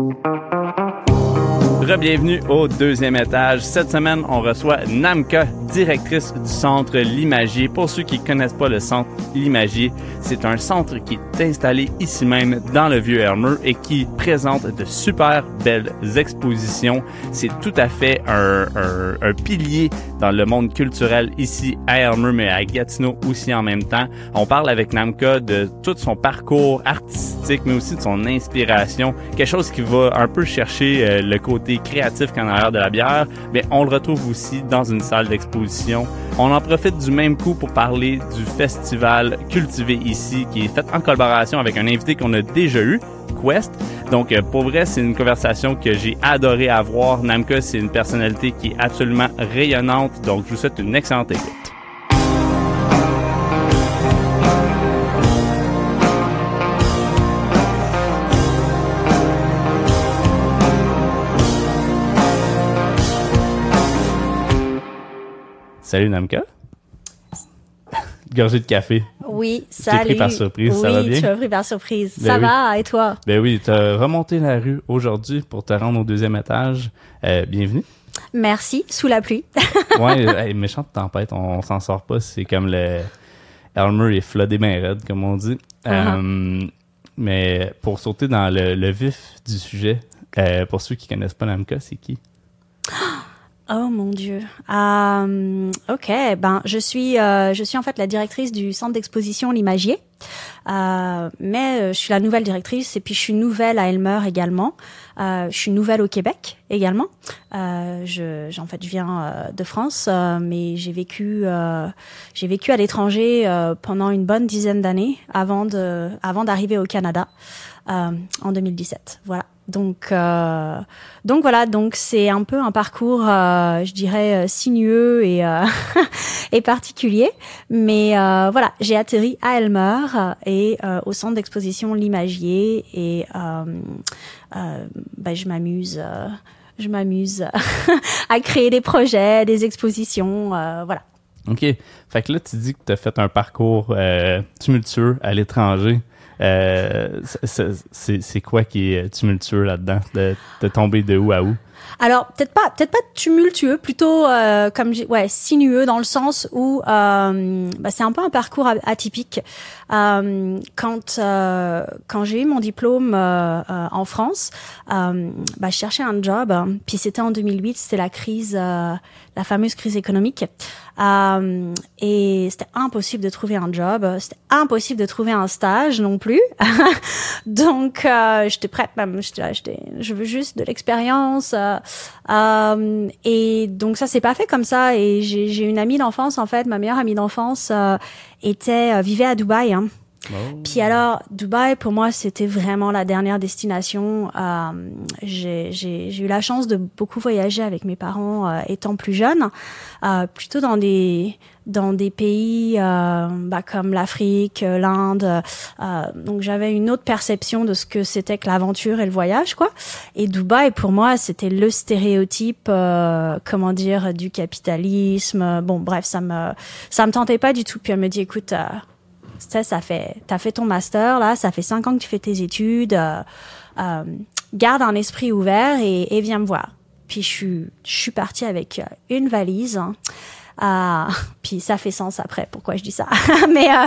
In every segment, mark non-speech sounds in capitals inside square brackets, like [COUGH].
Mm-hmm. Bienvenue au deuxième étage. Cette semaine, on reçoit Namka, directrice du centre Limagier. Pour ceux qui connaissent pas le centre Limagier, c'est un centre qui est installé ici même dans le vieux Hermeux et qui présente de super belles expositions. C'est tout à fait un, un, un, pilier dans le monde culturel ici à Hermeux, mais à Gatineau aussi en même temps. On parle avec Namka de tout son parcours artistique, mais aussi de son inspiration. Quelque chose qui va un peu chercher euh, le côté créatif qu'en arrière de la bière, mais on le retrouve aussi dans une salle d'exposition. On en profite du même coup pour parler du festival Cultivé ici, qui est fait en collaboration avec un invité qu'on a déjà eu, Quest. Donc, euh, pour vrai, c'est une conversation que j'ai adoré avoir. Namka, c'est une personnalité qui est absolument rayonnante. Donc, je vous souhaite une excellente écoute. Salut Namka. Gorgée de café. Oui, salut. Tu pris par surprise, oui, ça va bien? tu m'as pris par surprise. Ben ça oui. va, et toi? Ben oui, tu as remonté la rue aujourd'hui pour te rendre au deuxième étage. Euh, bienvenue. Merci, sous la pluie. [LAUGHS] Ouais, [LAUGHS] hey, méchante tempête, on, on s'en sort pas. C'est comme le Elmer est floodé ben raide, comme on dit. Uh-huh. Euh, mais pour sauter dans le, le vif du sujet, euh, pour ceux qui connaissent pas Namka, c'est qui? [GASPS] Oh mon Dieu. Euh, ok, ben je suis, euh, je suis en fait la directrice du centre d'exposition L'Imagier. Euh, mais euh, je suis la nouvelle directrice et puis je suis nouvelle à Elmer également. Euh, je suis nouvelle au Québec également. Je, en fait, je viens de France, mais j'ai vécu, j'ai vécu à l'étranger pendant une bonne dizaine d'années avant de, avant d'arriver au Canada en 2017. Voilà. Donc, euh, donc voilà, donc c'est un peu un parcours, euh, je dirais, euh, sinueux et, [LAUGHS] particulier. Mais voilà, j'ai atterri à Elmer et au centre d'exposition L'Imagier et ben, je m'amuse. je m'amuse [LAUGHS] à créer des projets, des expositions, voilà. OK. Fait que là, tu dis que tu as fait un parcours tumultueux à l'étranger. Euh, c'est- quoi qui est tumultueux là-dedans? De, de tomber de où à où? Alors peut-être pas, peut-être pas tumultueux, plutôt euh, comme ouais sinueux dans le sens où euh, bah, c'est un peu un parcours atypique. Euh, quand euh, quand j'ai eu mon diplôme euh, euh, en France, bah, je cherchais un job. hein. Puis c'était en 2008, c'était la crise, la fameuse crise économique. Et c'était impossible de trouver un job, c'était impossible de trouver un stage non plus. [LAUGHS] Donc j'étais prête même, j'étais, je veux juste de l'expérience. Euh, et donc ça s'est pas fait comme ça. Et j'ai j'ai une amie d'enfance en fait, ma meilleure amie d'enfance euh, était euh, vivait à Dubaï. Hein. Puis alors, Dubaï, pour moi, c'était vraiment la dernière destination. Euh, j'ai j'ai- j'ai eu la chance de beaucoup voyager avec mes parents euh, étant plus jeune, euh, plutôt dans des dans des pays euh, bah, comme l'Afrique, euh, l'Inde. euh, donc j'avais une autre perception de ce que c'était que l'aventure et le voyage, quoi. Et Dubaï, pour moi, c'était le stéréotype, euh, comment dire, du capitalisme. Bon, bref, ça me ça me tentait pas du tout. Puis elle me dit, écoute. euh, tu sais, ça fait, t'as fait ton master là, ça fait cinq ans que tu fais tes études. euh, euh, garde un esprit ouvert et, et viens me voir. Puis je suis, je suis partie avec euh, une valise. hein. Euh, [LAUGHS] puis ça fait sens après pourquoi je dis ça? [LAUGHS] Mais euh,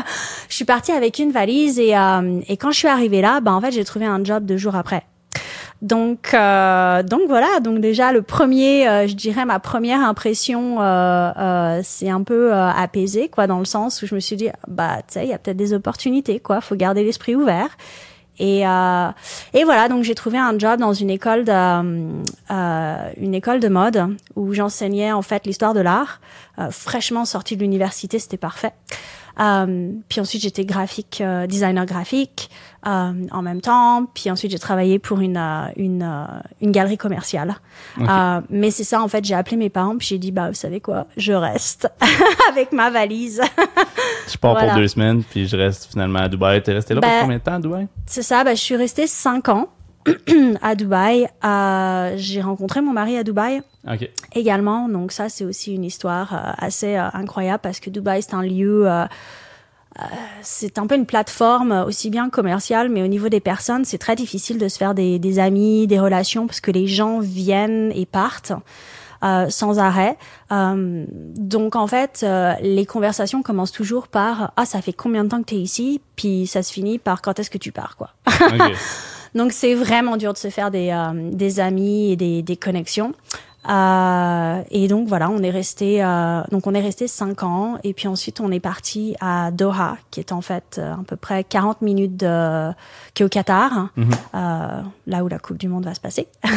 je suis partie avec une valise et, euh, et quand je suis arrivée là, bah en fait j'ai trouvé un job deux jours après. Donc, euh, donc voilà. Donc déjà le premier, euh, je dirais ma première impression, euh, c'est un peu apaisé, quoi, dans le sens où je me suis dit, bah tu sais, il y a peut-être des opportunités, quoi. Faut garder l'esprit ouvert. Et euh, et voilà. Donc j'ai trouvé un job dans une école de euh, une école de mode où j'enseignais en fait l'histoire de l'art, euh, fraîchement sortie de l'université, c'était parfait. Euh, puis ensuite j'étais graphique, euh, designer graphique euh, en même temps. Puis ensuite j'ai travaillé pour une une une galerie commerciale. Ok. Euh, mais c'est ça en fait, j'ai appelé mes parents puis j'ai dit bah vous savez quoi, je reste [LAUGHS] avec ma valise. Je pars Voilà. pour deux semaines, puis je reste finalement à Dubaï. T'es resté là Ben, pour combien de temps à Dubaï? c'est ça, bah je suis restée cinq ans [CLEARS THROAT] à Dubaï. Euh, j'ai rencontré mon mari à Dubaï OK. également. Donc ça, c'est aussi une histoire euh, assez euh, incroyable parce que Dubaï, c'est un lieu, euh, c'est un peu une plateforme aussi bien commerciale, mais au niveau des personnes, c'est très difficile de se faire des, des amis, des relations, parce que les gens viennent et partent. Euh, sans arrêt. Euh, donc en fait, euh, les conversations commencent toujours par ah ça fait combien de temps que tu es ici, puis ça se finit par quand est-ce que tu pars? quoi. Okay. [LAUGHS] donc c'est vraiment dur de se faire des des amis et des, des connexions. Euh, et donc voilà, on est resté euh, donc on est resté cinq ans et puis ensuite on est parti à Doha, qui est en fait euh, à peu près 40 minutes de qui est au Qatar, euh, là où la Coupe du Monde va se passer. [LAUGHS]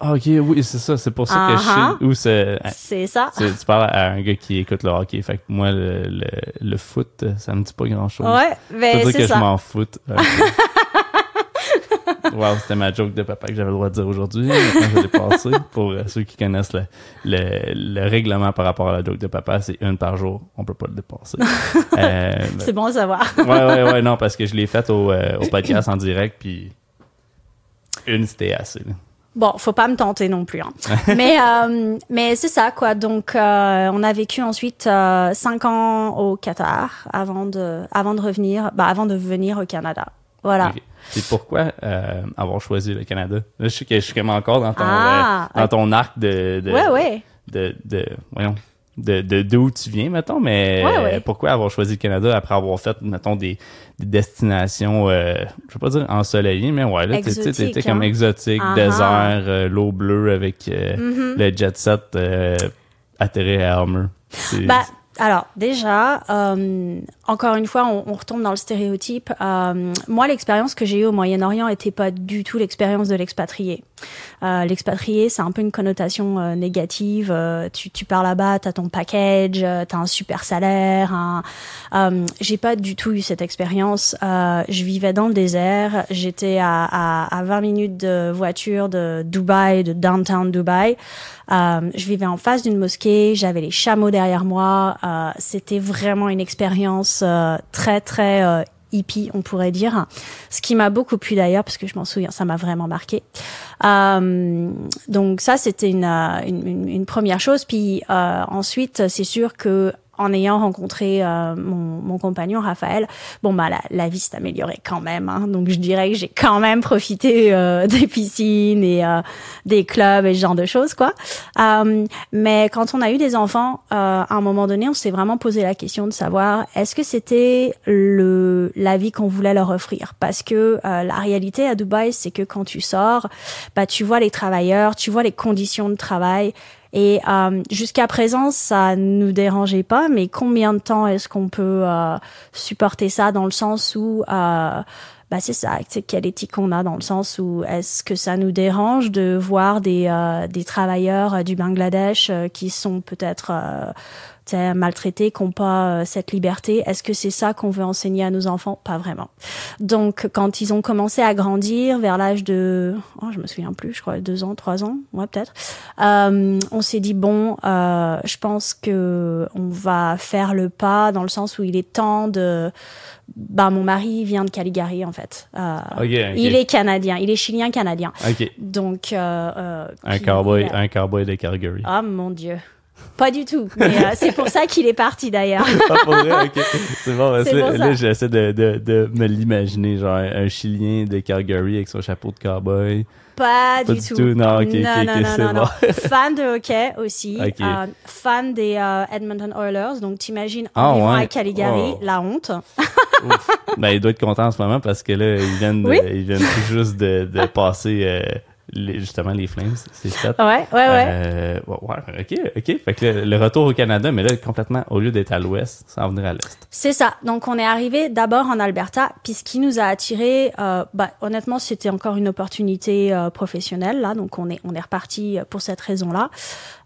Ah, ok, oui, c'est ça, c'est pour ça que je sais où c'est. C'est ça. Tu parles à un gars qui écoute le hockey, fait que moi le, le, foot, ça me dit pas grand chose. Ouais, mais c'est ça. que je m'en foute. [LAUGHS] wow, c'était ma joke de papa que j'avais le droit de dire aujourd'hui. Maintenant, je l'ai passé. Pour euh, ceux qui connaissent le, le, règlement par rapport à la joke de papa, c'est une par jour. On peut pas le dépasser. [LAUGHS] Euh, c'est bon à savoir. ouais, ouais, ouais, non, parce que je l'ai fait au, euh, au podcast en direct, puis une, c'était assez. Bon, faut pas me tenter non plus. Hein. [LAUGHS] mais mais c'est ça quoi. Donc on a vécu ensuite cinq ans au Qatar avant de avant de revenir, bah, avant de venir au Canada. Voilà. Et pourquoi euh, avoir choisi le Canada? Là, je sais que je suis encore dans ton, ah, euh, dans ton arc de, de, ouais, ouais. de, de, voyons, de, de d'où tu viens, mettons, mais pourquoi avoir choisi le Canada après avoir fait, mettons, des, des destinations, euh, je veux pas dire ensoleillées, mais ouais, là, t'étais comme hein. exotique, uh-huh. désert, euh, l'eau bleue avec mm-hmm. le jet set atterré à Elmer. Bah, alors déjà, euh, encore une fois, on, on, retombe dans le stéréotype. Euh, moi, l'expérience que j'ai eue au Moyen-Orient était pas du tout l'expérience de l'expatrié. Euh, l'expatrié, c'est un peu une connotation euh, négative. Euh, tu, tu pars là-bas, t'as ton package, t'as un super salaire. Un... j'ai pas du tout eu cette expérience. je vivais dans le désert. J'étais à, à, à 20 minutes de voiture de Dubaï, de downtown Dubaï. Je vivais en face d'une mosquée. J'avais les chameaux derrière moi. C'était vraiment une expérience très très hippie, on pourrait dire. Ce qui m'a beaucoup plu d'ailleurs, parce que je m'en souviens, ça m'a vraiment marqué. Euh, donc ça, c'était une, une, une, première chose. Puis euh, ensuite, c'est sûr que en ayant rencontré euh, mon, mon, compagnon Raphaël, bon bah la, la vie s'est améliorée quand même. Hein. donc je dirais que j'ai quand même profité euh, [LAUGHS] des piscines et euh, des clubs et ce genre de choses quoi. mais quand on a eu des enfants, à un moment donné, on s'est vraiment posé la question de savoir est-ce que c'était le la vie qu'on voulait leur offrir? Parce que la réalité à Dubaï, c'est que quand tu sors, bah tu vois les travailleurs, tu vois les conditions de travail et euh, jusqu'à présent, ça nous dérangeait pas, mais combien de temps est-ce qu'on peut euh, supporter ça dans le sens où, euh, bah c'est ça, c'est quelle éthique on a dans le sens où est-ce que ça nous dérange de voir des, euh, des travailleurs du Bangladesh euh, qui sont peut-être maltraités, qui n'ont pas euh, cette liberté. Est-ce que c'est ça qu'on veut enseigner à nos enfants? Pas vraiment. Donc, quand ils ont commencé à grandir vers l'âge de, oh, je me souviens plus, je crois deux ans, trois ans, ouais peut-être, euh, on s'est dit bon, euh, je pense que on va faire le pas dans le sens où il est temps de bah mon mari vient de Caligari en fait. Euh, Il est canadien, il est chilien canadien. Donc euh, euh, un cowboy, un cowboy de Calgary. Ah mon dieu. Pas du tout. Mais euh, c'est pour ça qu'il est parti d'ailleurs. [LAUGHS] Pas pour vrai, ok. C'est bon. là, j'essaie de, de, de, me l'imaginer, genre un Chilien de Calgary avec son chapeau de cowboy. Pas, du, tout. Non, ok, non, non, non, non, [LAUGHS] Fan de hockey aussi. Euh, fan des euh, Edmonton Oilers. Donc, t'imagines, en ah, vivant à Calgary, oh. la honte. [LAUGHS] ben, il doit être content en ce moment parce que là, ils viennent, ils viennent tout juste de, de passer justement les Flames, c'est fait. Ouais, ouais, ouais. Euh, ouais, ok, ok. Fait que le, retour au Canada, mais là complètement au lieu d'être à l'ouest, ça va venir à l'est. C'est ça. Donc on est arrivé d'abord en Alberta, puis ce qui nous a attiré, euh, bah, honnêtement, c'était encore une opportunité euh, professionnelle là, donc on est on est reparti pour cette raison-là.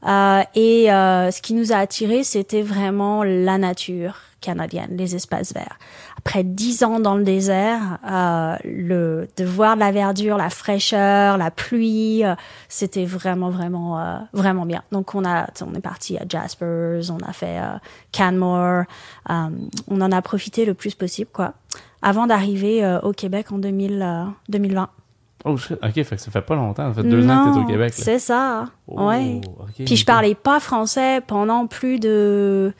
Euh, et euh, ce qui nous a attiré, c'était vraiment la nature canadienne, les espaces verts. Après dix ans dans le désert, euh, le de voir la verdure, la fraîcheur, la pluie, euh, c'était vraiment vraiment euh, vraiment bien. Donc on a on est parti à Jaspers, on a fait Canmore, on en a profité le plus possible quoi, avant d'arriver au Québec en 2000, 2020. Oh shit, ok, fait que ça fait pas longtemps, ça fait deux ans que t'es au Québec. C'est ça, oh, ouais. Puis je parlais pas français pendant plus de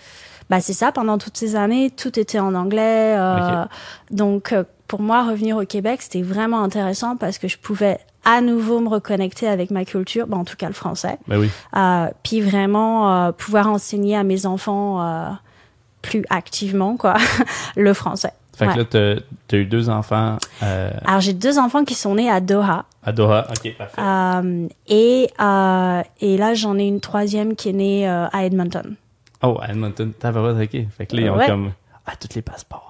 bah c'est ça. Pendant toutes ces années, tout était en anglais. Euh, Donc euh, pour moi, revenir au Québec, c'était vraiment intéressant parce que je pouvais à nouveau me reconnecter avec ma culture, bah, en tout cas le français. Ben oui. Euh, puis vraiment euh, pouvoir enseigner à mes enfants euh, plus activement quoi [LAUGHS] le français. Fait Ouais. que là, t'as as eu deux enfants Alors j'ai deux enfants qui sont nés à Doha à Doha. OK, parfait. et et là j'en ai une troisième qui est née à Edmonton. Oh, à Edmonton. T'as pas OK. Fait que là, ils ont Ouais. comme... Ah, tous les passeports.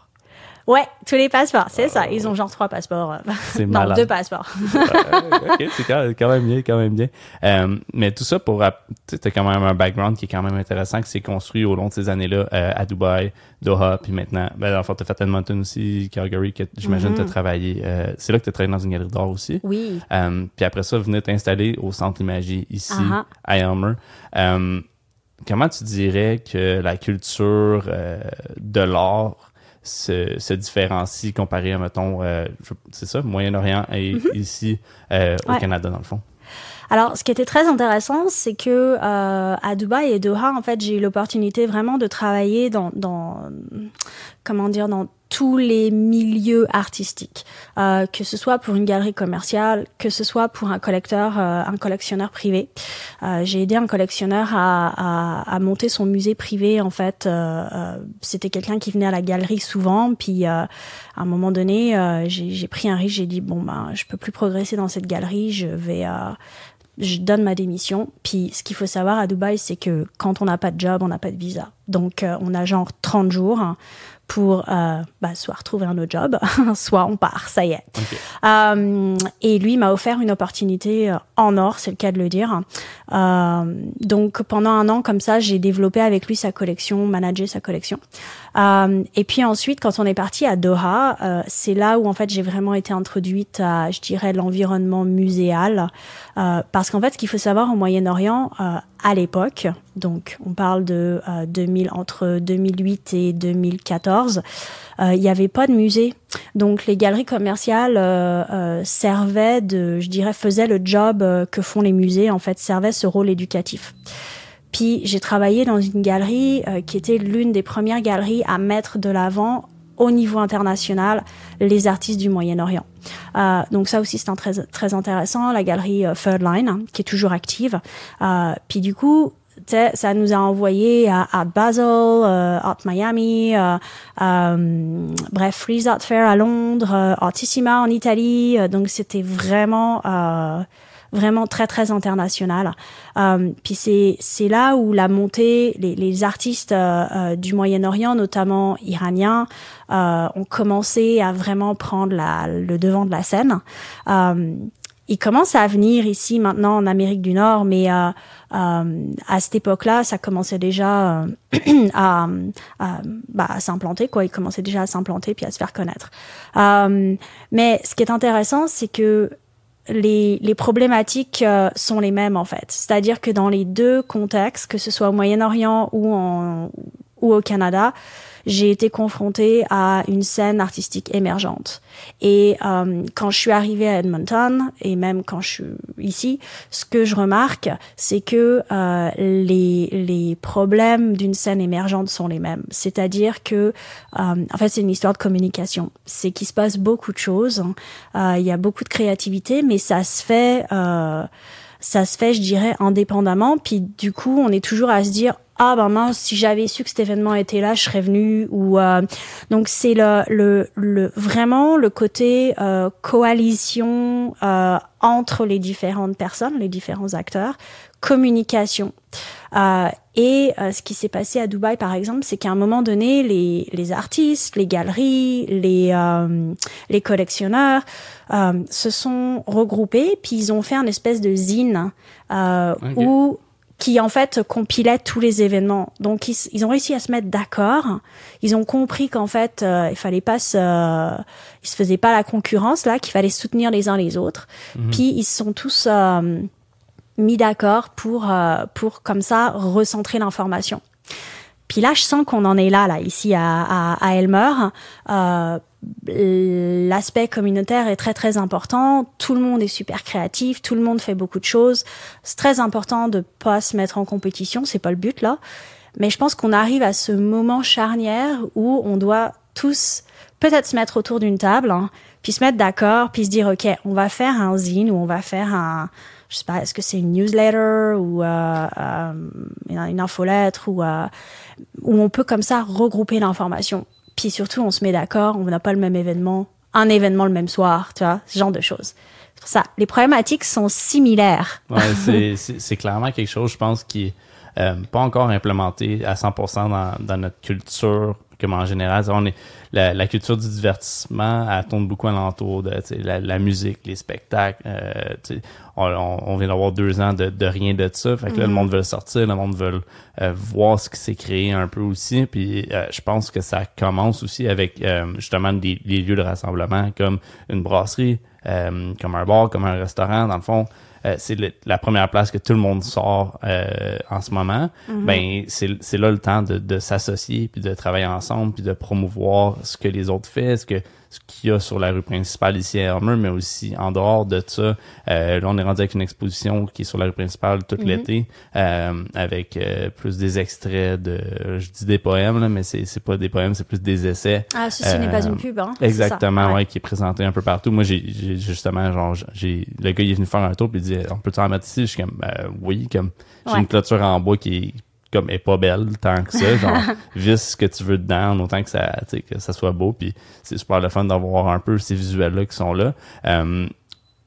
Ouais, tous les passeports, c'est ça. Ils ont genre trois passeports. euh, [LAUGHS] C'est non, malade. deux passeports. [LAUGHS] Euh, ok, c'est quand, même bien, quand même bien. Euh, mais tout ça pour, tu as quand même un background qui est quand même intéressant, qui s'est construit au long de ces années-là euh, à Dubaï, Doha, puis maintenant, ben, fond, t'as fait Edmonton aussi, Calgary, que j'imagine Mhm. t'as travaillé. euh, c'est là que t'as travaillé dans une galerie d'art aussi. Oui. Puis après ça, venir t'installer au Centre Imagie ici, Ah à Elmer. Comment tu dirais que la culture euh, de l'art se, se différencie comparé à, mettons, euh, c'est ça, Moyen-Orient et ici euh, au Mhm. Ouais. Canada, dans le fond? Alors, ce qui était très intéressant, c'est que à Dubaï et Doha, en fait, j'ai eu l'opportunité vraiment de travailler dans, dans comment dire, dans tous les milieux artistiques, euh, que ce soit pour une galerie commerciale, que ce soit pour un collecteur, euh, un collectionneur privé. Euh, j'ai aidé un collectionneur à, à, à monter son musée privé. En fait, euh, euh, c'était quelqu'un qui venait à la galerie souvent, puis euh, à un moment donné, j'ai pris un risque. J'ai dit bon ben, je peux plus progresser dans cette galerie. Je vais je donne ma démission. Puis ce qu'il faut savoir à Dubaï, c'est que quand on n'a pas de job, on n'a pas de visa. Donc euh, on a genre 30 jours hein, pour euh, bah, soit retrouver un autre job, [LAUGHS] soit on part, ça y est. Euh, et lui m'a offert une opportunité euh, en or, c'est le cas de le dire. Euh, donc pendant un an comme ça, j'ai développé avec lui sa collection, managé sa collection. Euh, et puis ensuite, quand on est parti à Doha, euh, c'est là où en fait j'ai vraiment été introduite à, je dirais, l'environnement muséal, euh, parce qu'en fait, ce qu'il faut savoir au Moyen-Orient euh, à l'époque, donc on parle de euh, 2000 entre 2008 et 2014, euh, il n'y avait pas de musée. Donc les galeries commerciales euh, euh, servaient de, je dirais, faisaient le job euh, que font les musées, en fait, servaient ce rôle éducatif. Puis j'ai travaillé dans une galerie euh, qui était l'une des premières galeries à mettre de l'avant au niveau international les artistes du Moyen-Orient. Euh, donc ça aussi c'est très très intéressant la galerie euh, Third Line hein, qui est toujours active. Euh, puis du coup ça nous a envoyé à, à Basel, euh, Art Miami, euh, bref, Freeze Art Fair à Londres, Artissima en Italie. donc c'était vraiment vraiment très très international. Euh, puis c'est c'est là où la montée, les, les artistes euh, euh, du Moyen-Orient, notamment iraniens, euh, ont commencé à vraiment prendre la, le devant de la scène. Euh, ils commencent à venir ici maintenant en Amérique du Nord, mais euh, à cette époque-là, ça commençait déjà [CLEARS THROAT] à, à, bah, à s'implanter, quoi. Ils commençaient déjà à s'implanter puis à se faire connaître. Mais ce qui est intéressant, c'est que les, les problématiques euh, sont les mêmes en fait. C'est-à-dire que dans les deux contextes, que ce soit au Moyen-Orient ou, ou au Canada, j'ai été confrontée à une scène artistique émergente. Et euh, quand je suis arrivée à Edmonton, et même quand je suis ici, ce que je remarque, c'est que euh, les, les problèmes d'une scène émergente sont les mêmes. C'est-à-dire que, euh, en fait, c'est une histoire de communication. C'est qu'il se passe beaucoup de choses. Euh, Il y a beaucoup de créativité, mais ça se fait... Euh, ça se fait, je dirais, indépendamment. Puis du coup, on est toujours à se dire ah ben mince, si j'avais su que cet événement était là, je serais venu. Ou euh, donc c'est le, le, le vraiment le côté euh, coalition euh, entre les différentes personnes, les différents acteurs, communication. Et ce qui s'est passé à Dubaï, par exemple, c'est qu'à un moment donné, les, les artistes, les galeries, les, les collectionneurs se sont regroupés, puis ils ont fait un espèce de zine où qui en fait compilait tous les événements. Donc ils, ils ont réussi à se mettre d'accord. Ils ont compris qu'en fait euh, il fallait pas se, ils se faisaient pas la concurrence là, qu'il fallait soutenir les uns les autres. Puis ils se sont tous euh, mis d'accord pour euh, pour comme ça recentrer l'information. Puis là, je sens qu'on en est là, là, ici à, à, à Elmer. Euh, L'aspect communautaire est très très important. Tout le monde est super créatif, tout le monde fait beaucoup de choses. C'est très important de pas se mettre en compétition, c'est pas le but là. Mais je pense qu'on arrive à ce moment charnière où on doit tous peut-être se mettre autour d'une table, hein, puis se mettre d'accord, puis se dire, OK, on va faire un zine ou on va faire un, je sais pas, est-ce que c'est une newsletter ou euh, euh, une infolettre ou euh, où on peut comme ça regrouper l'information. Puis surtout, on se met d'accord, on n'a pas le même événement, un événement le même soir, tu vois, ce genre de choses. C'est pour ça, les problématiques sont similaires. Ouais, [LAUGHS] c'est clairement quelque chose, je pense, qui est euh, pas encore implémenté à 100% dans, dans notre culture comme en général, on est, la, la, culture du divertissement, elle tourne beaucoup alentour de la, la musique, les spectacles. Euh, on, on, vient d'avoir deux ans de, de, rien de ça. Fait que là, le mm-hmm. monde veut sortir, le monde veut euh, voir ce qui s'est créé un peu aussi. Puis euh, je pense que ça commence aussi avec euh, justement des, des, lieux de rassemblement comme une brasserie, comme un bar, comme un restaurant. Dans le fond, euh, c'est la première place que tout le monde sort euh, en ce moment, mm-hmm. ben c'est là le temps de, de s'associer puis de travailler ensemble puis de promouvoir ce que les autres font, ce que qu'il y a sur la rue principale ici à Elmer, mais aussi en dehors de ça. Euh, là, on est rendu avec une exposition qui est sur la rue principale tout mhm. l'été, euh, avec euh, plus des extraits de, je dis des poèmes, là, mais c'est, c'est pas des poèmes, c'est plus des essais. Ah, ceci n'est pas une pub, hein? Exactement, ouais. qui est présenté un peu partout. Moi, j'ai, justement, genre, j'ai, le gars, il est venu faire un tour, puis il dit, on peut t'en mettre ici? Je suis comme, oui, comme, j'ai une clôture en bois qui est comme est pas belle tant que ça genre [LAUGHS] vis ce que tu veux dedans autant que ça que ça soit beau puis c'est super le fun d'avoir un peu ces visuels là qui sont là. Euh,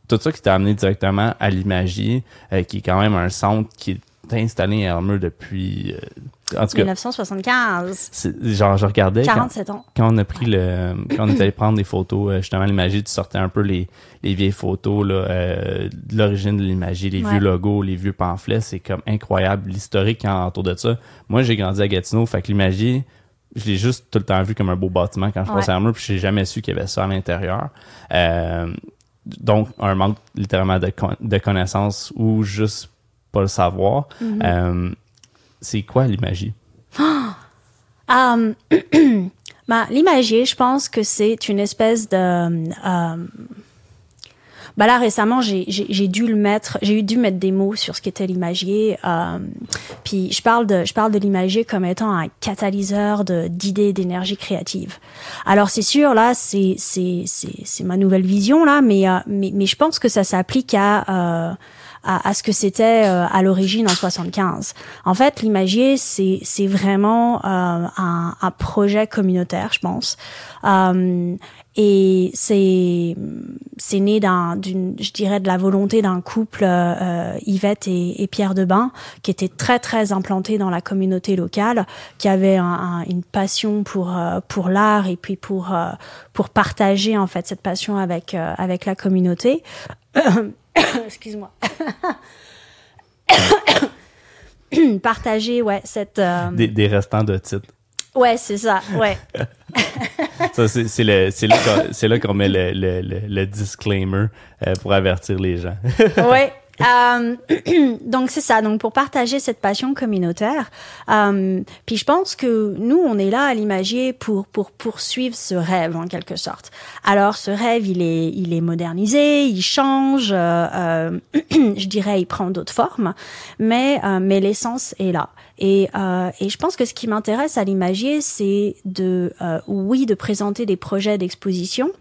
tout ça qui t'a amené directement à l'imagie euh, qui est quand même un centre qui est installé à Elmer depuis euh, en tout 1975. Genre, je regardais. 47 ans. Quand on a pris le. Quand on est allé prendre des photos, euh, justement, l'imagie, tu sortais un peu les, les vieilles photos, là, euh, de l'origine de l'imagie, les vieux logos, les vieux pamphlets. C'est comme incroyable, l'historique autour de ça. Moi, j'ai grandi à Gatineau, fait que l'imagie, je l'ai juste tout le temps vu comme un beau bâtiment quand je passais à moi, puis j'ai jamais su qu'il y avait ça à l'intérieur. Euh, donc, un manque littéralement de, de connaissances ou juste pas le savoir. Mm-hmm c'est quoi l'imagie? [GASPS] Um, [CLEARS THROAT] bah, l'imagie, je pense que c'est une espèce de... Um, bah là récemment j'ai dû le mettre j'ai dû mettre des mots sur ce qu'était l'imagier um, puis je parle de je parle de l'imagier comme étant un catalyseur d'idées d'énergie créative alors c'est sûr là c'est c'est c'est ma nouvelle vision là mais euh, mais mais je pense que ça s'applique à euh, à, ce que c'était euh, à l'origine en 75. En fait, l'imagier, c'est c'est vraiment euh, un, un, projet communautaire, je pense. Euh, et c'est c'est né d'un d'une je dirais de la volonté d'un couple euh, Yvette et, et, Pierre Debain qui était très très implanté dans la communauté locale qui avait un, une passion pour pour l'art et puis pour pour partager en fait cette passion avec avec la communauté [CLEARS THROAT] [COUGHS] excuse-moi. [COUGHS] Partager, ouais, cette. Euh, des, des, restants de titres. Ouais, c'est ça, ouais. [LAUGHS] ça, c'est là qu'on met le, le, le, disclaimer euh, pour avertir les gens. ouais. [LAUGHS] Euh, [CLEARS THROAT] donc c'est ça, donc pour partager cette passion communautaire. Euh, puis je pense que nous, on est là à l'imagier pour pour poursuivre ce rêve en quelque sorte. Alors ce rêve, il est il est modernisé, il change, euh, euh [CLEARS THROAT] je dirais, il prend d'autres formes, mais mais l'essence est là. Et, euh, et je pense que ce qui m'intéresse à l'imagier, c'est de, euh, oui, de présenter des projets d'exposition,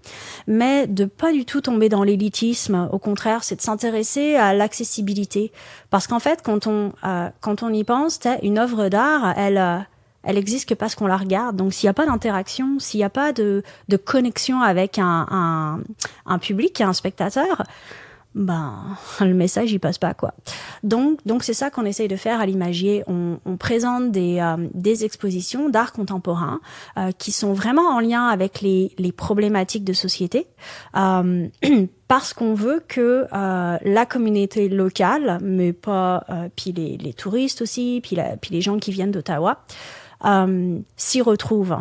mais de pas du tout tomber dans l'élitisme. Au contraire, c'est de s'intéresser à l'accessibilité, parce qu'en fait, quand on euh, quand on y pense, une œuvre d'art, elle euh, elle existe que parce qu'on la regarde. Donc s'il n'y a pas d'interaction, s'il n'y a pas de, de connexion avec un, un, un public, un spectateur, ben [LAUGHS] le message il passe pas quoi. Donc donc c'est ça qu'on essaye de faire à l'imagier. On, on, présente des euh, des expositions d'art contemporain euh, qui sont vraiment en lien avec les les problématiques de société. Euh, [CLEARS THROAT] parce qu'on veut que euh, la communauté locale, mais pas puis les, les touristes aussi, puis, la, puis les gens qui viennent d'Ottawa, s'y retrouvent.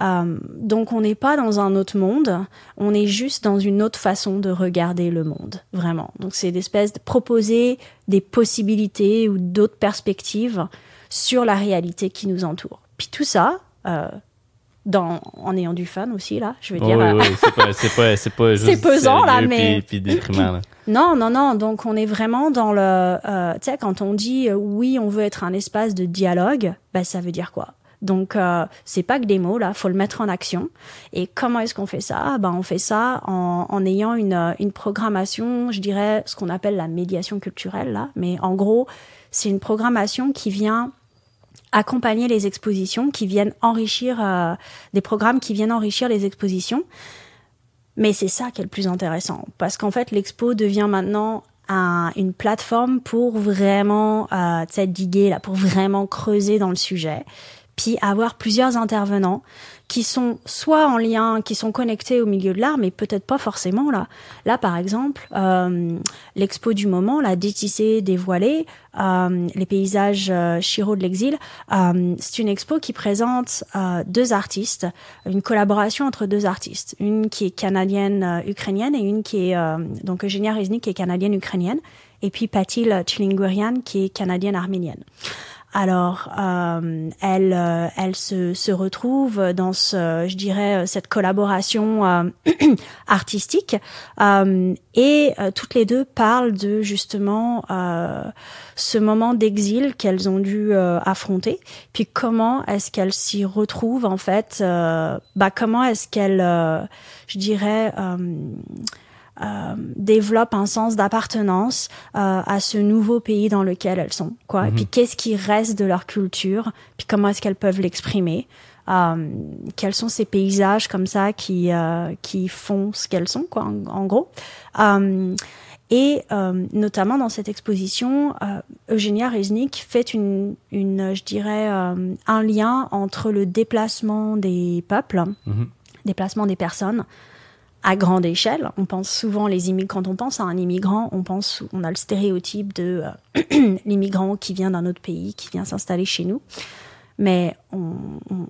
Euh, donc on n'est pas dans un autre monde, on est juste dans une autre façon de regarder le monde, vraiment. Donc c'est d'espèce de proposer des possibilités ou d'autres perspectives sur la réalité qui nous entoure. Puis tout ça, euh, dans, en ayant du fun aussi là, je veux dire. Oui, oui, c'est pas, c'est pas, c'est pas [LAUGHS] juste pesant là, mais puis, puis déprimant. Là. [CLEARS THROAT] Non, non, non. Donc, on est vraiment dans le. Euh, tu sais, quand on dit euh, oui, on veut être un espace de dialogue, ben, ça veut dire quoi? Donc, euh, c'est pas que des mots, là, faut le mettre en action. Et comment est-ce qu'on fait ça? Ben, On fait ça en, en ayant une, euh, une programmation, je dirais, ce qu'on appelle la médiation culturelle, là. Mais en gros, c'est une programmation qui vient accompagner les expositions, qui viennent enrichir, euh, des programmes qui viennent enrichir les expositions. Mais c'est ça qui est le plus intéressant, parce qu'en fait, l'expo devient maintenant un, une plateforme pour vraiment euh, diguer, là, pour vraiment creuser dans le sujet puis avoir plusieurs intervenants qui sont soit en lien, qui sont connectés au milieu de l'art, mais peut-être pas forcément là. Là, par exemple, euh, l'expo du moment, la détissée, dévoilée, euh, les paysages euh, Chiro de l'exil, euh, c'est une expo qui présente deux artistes, une collaboration entre deux artistes, une qui est canadienne ukrainienne et une qui est donc Eugenia Reznik qui est canadienne ukrainienne, et puis Patil Chilingurian qui est canadienne arménienne. Alors, euh, elle, euh, elle se, se retrouve dans ce, je dirais, cette collaboration euh, [CLEARS THROAT] artistique, euh, et euh, toutes les deux parlent de justement ce moment d'exil qu'elles ont dû affronter, puis comment est-ce qu'elles s'y retrouvent en fait, bah comment est-ce qu'elles, je dirais euh, développent un sens d'appartenance euh, à ce nouveau pays dans lequel elles sont quoi. Et puis mhm. qu'est-ce qui reste de leur culture puis comment est-ce qu'elles peuvent l'exprimer euh, quels sont ces paysages comme ça qui euh, qui font ce qu'elles sont quoi en, en gros. Et notamment dans cette exposition, Eugenia Reznik fait une, une je dirais, un lien entre le déplacement des peuples, mm déplacement des personnes, à grande échelle. On pense souvent les immigrants. Quand on pense à un immigrant, on pense, on a le stéréotype de euh, [CLEARS THROAT] l'immigrant qui vient d'un autre pays, qui vient s'installer chez nous mais on,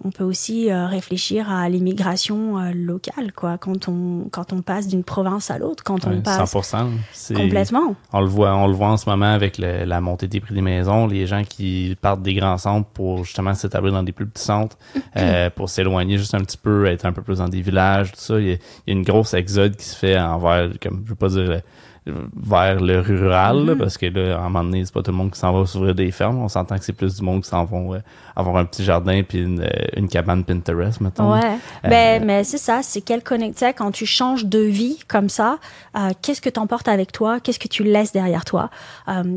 on, peut aussi euh, réfléchir à l'immigration euh, locale, quoi. Quand on quand on passe d'une province à l'autre, quand on passe 100%, complètement. On le voit, on le voit en ce moment avec le, la montée des prix des maisons, les gens qui partent des grands centres pour justement s'établir dans des plus petits centres, euh, pour s'éloigner juste un petit peu, être un peu plus dans des villages, tout ça. Il y a, il y a une grosse exode qui se fait envers, comme je veux pas dire vers le rural, mm-hmm. parce que là, à un moment donné, c'est pas tout le monde qui s'en va s'ouvrir des fermes. On s'entend que c'est plus du monde qui s'en vont euh, avoir un petit jardin puis une, euh, une, cabane Pinterest, mettons. Ouais. Euh, ben, mais c'est ça, c'est quel connecté quand tu changes de vie comme ça, euh, qu'est-ce que t'emportes avec toi, qu'est-ce que tu laisses derrière toi?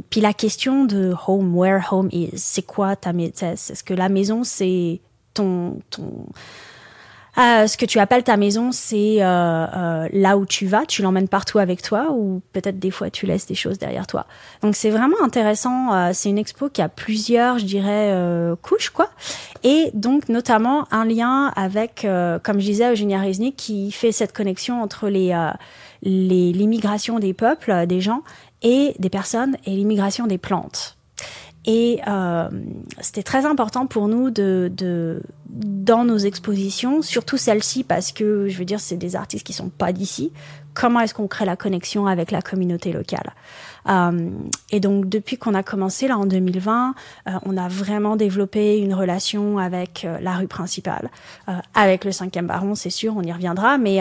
puis la question de home, where home is, c'est quoi ta maison Est-ce que la maison c'est ton ton euh, ce que tu appelles ta maison, c'est euh, euh, là où tu vas, tu l'emmènes partout avec toi, ou peut-être des fois tu laisses des choses derrière toi. Donc c'est vraiment intéressant. Euh, c'est une expo qui a plusieurs, je dirais, euh, couches, quoi. Et donc notamment un lien avec, comme je disais, Eugénia Reznik, qui fait cette connexion entre les l'immigration des peuples, des gens, et des personnes, et l'immigration des plantes. Et euh, c'était très important pour nous de, de, dans nos expositions, surtout celle-ci parce que je veux dire c'est des artistes qui sont pas d'ici. Comment est-ce qu'on crée la connexion avec la communauté locale? Euh, et donc depuis qu'on a commencé là en 2020, euh, on a vraiment développé une relation avec euh, la rue principale, avec le cinquième baron, c'est sûr, on y reviendra. Mais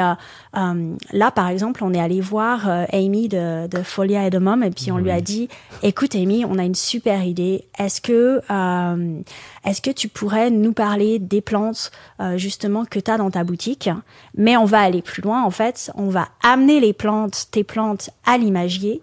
là, par exemple, on est allé voir Amy de, de, Folia et de Mom et puis on lui a dit, écoute Amy, on a une super idée. Est-ce que est-ce que tu pourrais nous parler des plantes justement que tu as dans ta boutique? Mais on va aller plus loin en fait, on va amener les plantes, tes plantes à l'imagier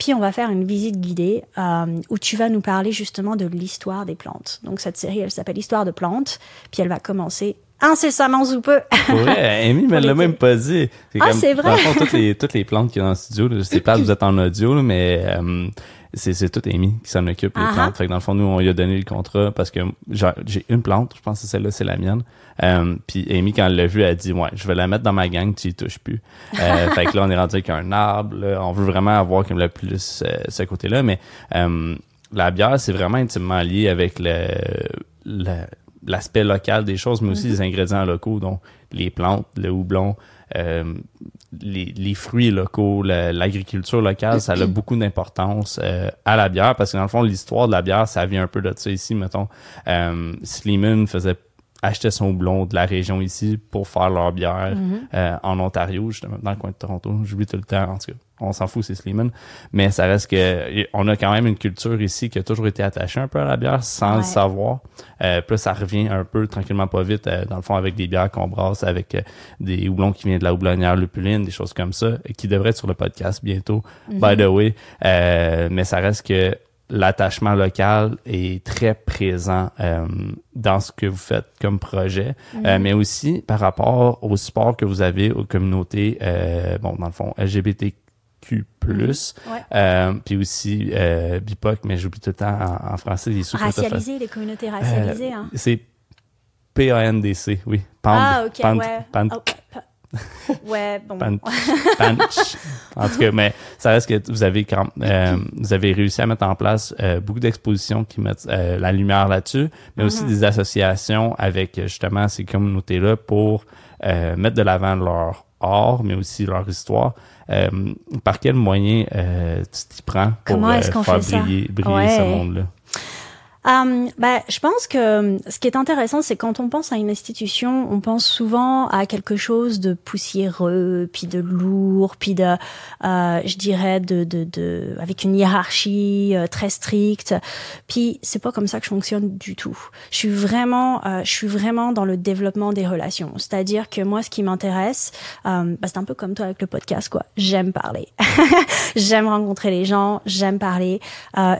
puis on va faire une visite guidée euh, où tu vas nous parler justement de l'histoire des plantes. Donc cette série, elle s'appelle Histoire de plantes. Puis elle va commencer incessamment sous peu. ouais, [LAUGHS] Amy me l'a même pas dit. Ah, c'est vrai? Dans toutes les, toutes les plantes qu'il y a dans le studio, je sais pas, vous [LAUGHS] êtes en audio, mais euh, c'est, c'est tout Amy qui s'en occupe, les plantes. Fait que dans le fond, nous, on lui a donné le contrat parce que j'ai une plante, je pense que celle-là, c'est la mienne. Euh, puis Amy, quand elle l'a vu, elle a dit, ouais, je vais la mettre dans ma gang, tu y touches plus. Euh, [LAUGHS] fait que là, on est rendu avec un arbre, on veut vraiment avoir comme le plus euh, ce côté-là, mais euh, la bière, c'est vraiment intimement lié avec le, l'aspect local des choses, mais aussi mm-hmm. les ingrédients locaux, donc les plantes, le houblon, euh, les, les, fruits locaux, l'agriculture locale, ça a beaucoup d'importance euh, à la bière parce que dans le fond, l'histoire de la bière, ça vient un peu de ça ici, mettons. Euh, faisait acheter son blond de la région ici pour faire leur bière mm-hmm. euh, en Ontario, justement, dans le coin de Toronto. J'oublie tout le temps, en tout cas. On s'en fout, c'est Sleeman. Mais ça reste que on a quand même une culture ici qui a toujours été attachée un peu à la bière sans le savoir. Euh, puis là, ça revient un peu tranquillement pas vite, euh, dans le fond, avec des bières qu'on brasse, avec euh, des houblons qui viennent de la houblonnière Lupuline, des choses comme ça, qui devraient être sur le podcast bientôt, by Mhm. the way. Euh, mais ça reste que l'attachement local est très présent euh, dans ce que vous faites comme projet, Mhm. Euh, mais aussi par rapport au support que vous avez aux communautés, euh, bon, dans le fond, LGBTQ+, Ouais. euh, puis aussi euh, BIPOC, mais j'oublie tout le temps en, en français les sous Racialisé, les communautés racialisées. hein. C'est P-A-N-D-C, oui. Pand, Ah, ok, pand- ouais. pand- Oh, pa- ouais, bon. Panch. [LAUGHS] En tout cas, mais ça reste que vous avez quand, euh, vous avez réussi à mettre en place euh, beaucoup d'expositions qui mettent euh, la lumière là-dessus, mais aussi Mhm. des associations avec euh, justement ces communautés-là pour euh, mettre de l'avant leur art, mais aussi leur histoire. Euh, par quel moyen euh, tu t'y prends pour Comment est-ce euh, qu'on faire fait ça? briller, briller ce monde-là? Euh, bah, je pense que euh, ce qui est intéressant, c'est quand on pense à une institution, on pense souvent à quelque chose de poussiéreux, puis de lourd, puis de, euh, je dirais, de, de, de, avec une hiérarchie euh, très stricte. Puis c'est pas comme ça que je fonctionne du tout. Je suis vraiment, je suis vraiment dans le développement des relations. C'est-à-dire que moi, ce qui m'intéresse, bah, c'est un peu comme toi avec le podcast, quoi. J'aime parler, [LAUGHS] j'aime rencontrer les gens, j'aime parler,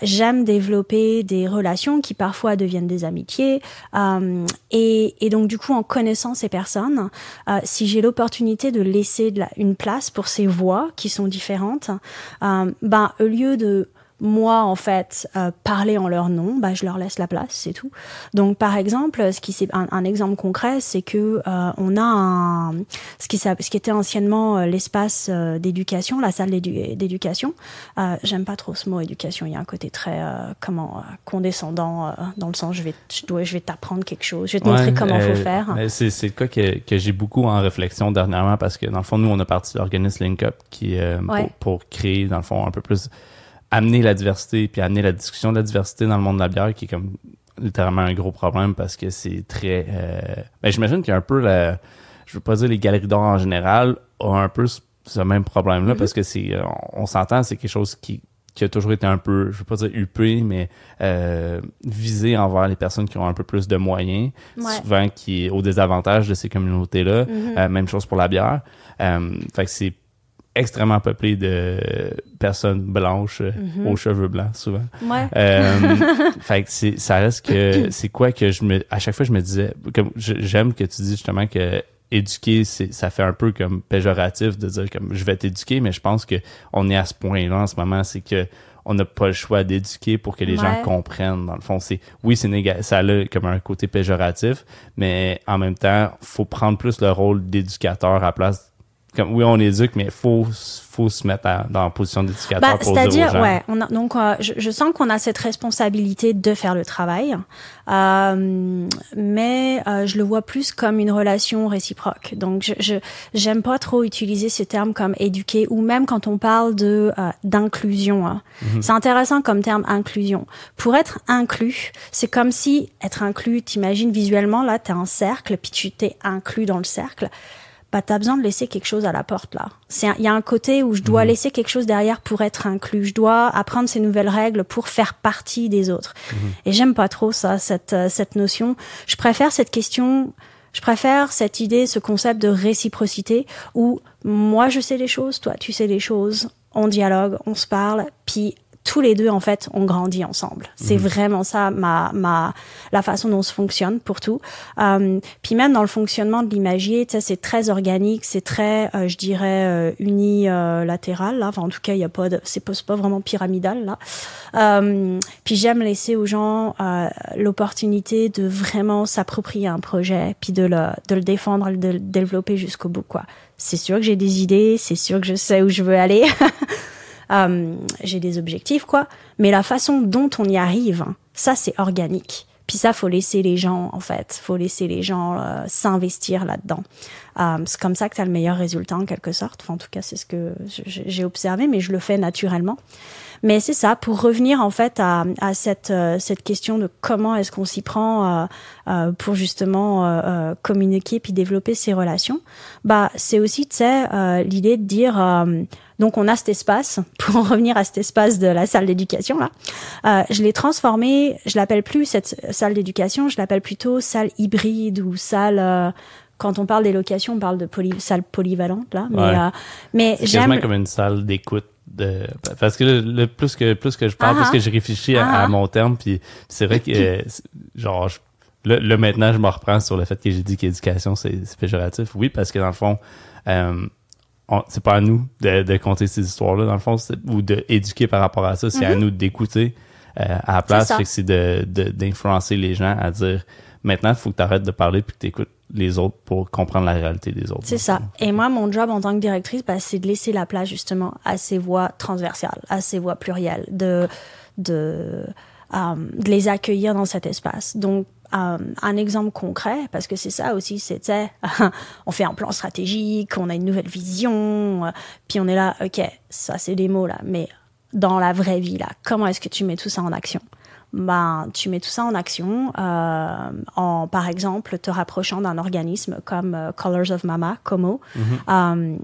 j'aime développer des relations qui parfois deviennent des amitiés. Euh, et, donc du coup, en connaissant ces personnes, euh, si j'ai l'opportunité de laisser une place pour ces voix qui sont différentes, euh, ben au lieu de moi en fait euh, parler en leur nom, bah je leur laisse la place, c'est tout. Donc par exemple, ce qui c'est un, un exemple concret, c'est que euh, on a un ce qui ce qui était anciennement euh, l'espace euh, d'éducation, la salle d'édu- d'éducation. Euh, J'aime pas trop ce mot éducation. Il y a un côté très euh, comment condescendant euh, dans le sens je vais je dois je vais t'apprendre quelque chose, je vais te montrer Ouais, comment euh, faut faire. C'est cas que, que j'ai beaucoup en réflexion dernièrement parce que dans le fond, nous, on a parti de l'organisme Link Up qui euh, Ouais. pour, pour créer, dans le fond, un peu plus amener la diversité puis amener la discussion de la diversité dans le monde de la bière qui est comme littéralement un gros problème parce que c'est très euh, ben j'imagine qu'il y a un peu la je veux pas dire les galeries d'art en général ont un peu ce, ce même problème là Mhm. parce que c'est euh, on, on s'entend c'est quelque chose qui qui a toujours été un peu, je veux pas dire huppé, mais euh, visé envers les personnes qui ont un peu plus de moyens, Ouais. souvent qui est au désavantage de ces communautés-là. Mhm. Euh, même chose pour la bière. Euh, fait que c'est extrêmement peuplé de personnes blanches euh, Mhm. aux cheveux blancs souvent. Ouais. Euh, [LAUGHS] fait que c'est ça reste que [CLEARS THROAT] c'est quoi que je me à chaque fois je me disais comme j'aime que tu dis justement que éduquer c'est ça fait un peu comme péjoratif de dire comme je vais t'éduquer mais je pense que on est à ce point-là en ce moment c'est que on n'a pas le choix d'éduquer pour que les gens comprennent dans le fond c'est oui c'est néga- ça a comme un côté péjoratif mais en même temps faut prendre plus le rôle d'éducateur à la place comme oui on éduque mais faut faut se mettre à- dans la position d'éducateur Bah, pour c'est-à-dire, ouais, on a, donc euh, je, je sens qu'on a cette responsabilité de faire le travail, euh, mais euh, je le vois plus comme une relation réciproque. Donc, je je- j'aime pas trop utiliser ce terme comme éduquer ou même quand on parle de euh, d'inclusion. hein. C'est intéressant comme terme inclusion. Pour être inclus, c'est comme si être inclus, t'imagines visuellement là, t'es un cercle, puis tu t'es inclus dans le cercle bah t'as besoin de laisser quelque chose à la porte là. C'est il y a un côté où je dois laisser quelque chose derrière pour être inclus. Je dois apprendre ces nouvelles règles pour faire partie des autres. Et j'aime pas trop ça cette euh, cette notion. Je préfère cette question je préfère cette idée, ce concept de réciprocité où moi je sais des choses, toi tu sais des choses, on dialogue, on se parle, puis tous les deux en fait on grandit ensemble. C'est vraiment ça ma ma la façon dont on se fonctionne pour tout. Euh, puis même dans le fonctionnement de l'imagier, tu sais, c'est très organique, c'est très, euh, je dirais, euh, unilatéral. Là, enfin en tout cas, il y a pas de, c'est pas, vraiment pyramidal là. Euh, puis j'aime laisser aux gens euh, l'opportunité de vraiment s'approprier un projet, puis de le de le défendre, de le développer jusqu'au bout quoi. C'est sûr que j'ai des idées, c'est sûr que je sais où je veux aller. [LAUGHS] Euh, j'ai des objectifs, quoi. Mais la façon dont on y arrive, hein, ça, c'est organique. Puis ça, faut laisser les gens, en fait, faut laisser les gens euh, s'investir là-dedans. Euh, c'est comme ça que tu as le meilleur résultat, en quelque sorte. Enfin, en tout cas, c'est ce que j'ai observé, mais je le fais naturellement. Mais c'est ça, pour revenir en fait à, cette, cette question de comment est-ce qu'on s'y prend pour justement communiquer puis développer ces relations, bah c'est aussi tu l'idée de dire Donc on a cet espace, [LAUGHS] pour en revenir à cet espace de la salle d'éducation là, euh, je l'ai transformé, je l'appelle plus cette salle d'éducation, je l'appelle plutôt salle hybride ou salle... Euh, quand on parle des locations, on parle de poly, salle polyvalente là, mais, euh, mais j'aime comme une salle d'écoute de parce que le, plus que plus que je parle, plus ah, que j'ai réfléchi à, mon terme, puis c'est vrai que euh, genre le, maintenant je me reprends sur le fait que j'ai dit qu'éducation c'est péjoratif. Oui, parce que dans le fond, euh, c'est pas à nous de, de compter ces histoires-là, dans le fond, ou d'éduquer par rapport à ça. C'est à mhm. nous d'écouter euh, à la place. c'est de d'influencer les gens à dire maintenant, il faut que tu arrêtes de parler puis que tu écoutes les autres pour comprendre la réalité des autres. C'est ça. Et moi, mon job en tant que directrice, bah, c'est de laisser la place justement à ces voix transversales, à ces voix plurielles, de, de, euh, de les accueillir dans cet espace. Donc, euh, un exemple concret, parce que c'est ça aussi, c'était, [LAUGHS] on fait un plan stratégique, on a une nouvelle vision, euh, puis on est là, ok, ça c'est des mots là, mais dans la vraie vie là, comment est-ce que tu mets tout ça en action? Ben, tu mets tout ça en action euh, en, par exemple, te rapprochant d'un organisme comme euh, Colors of Mama, Como. Mm-hmm. euh,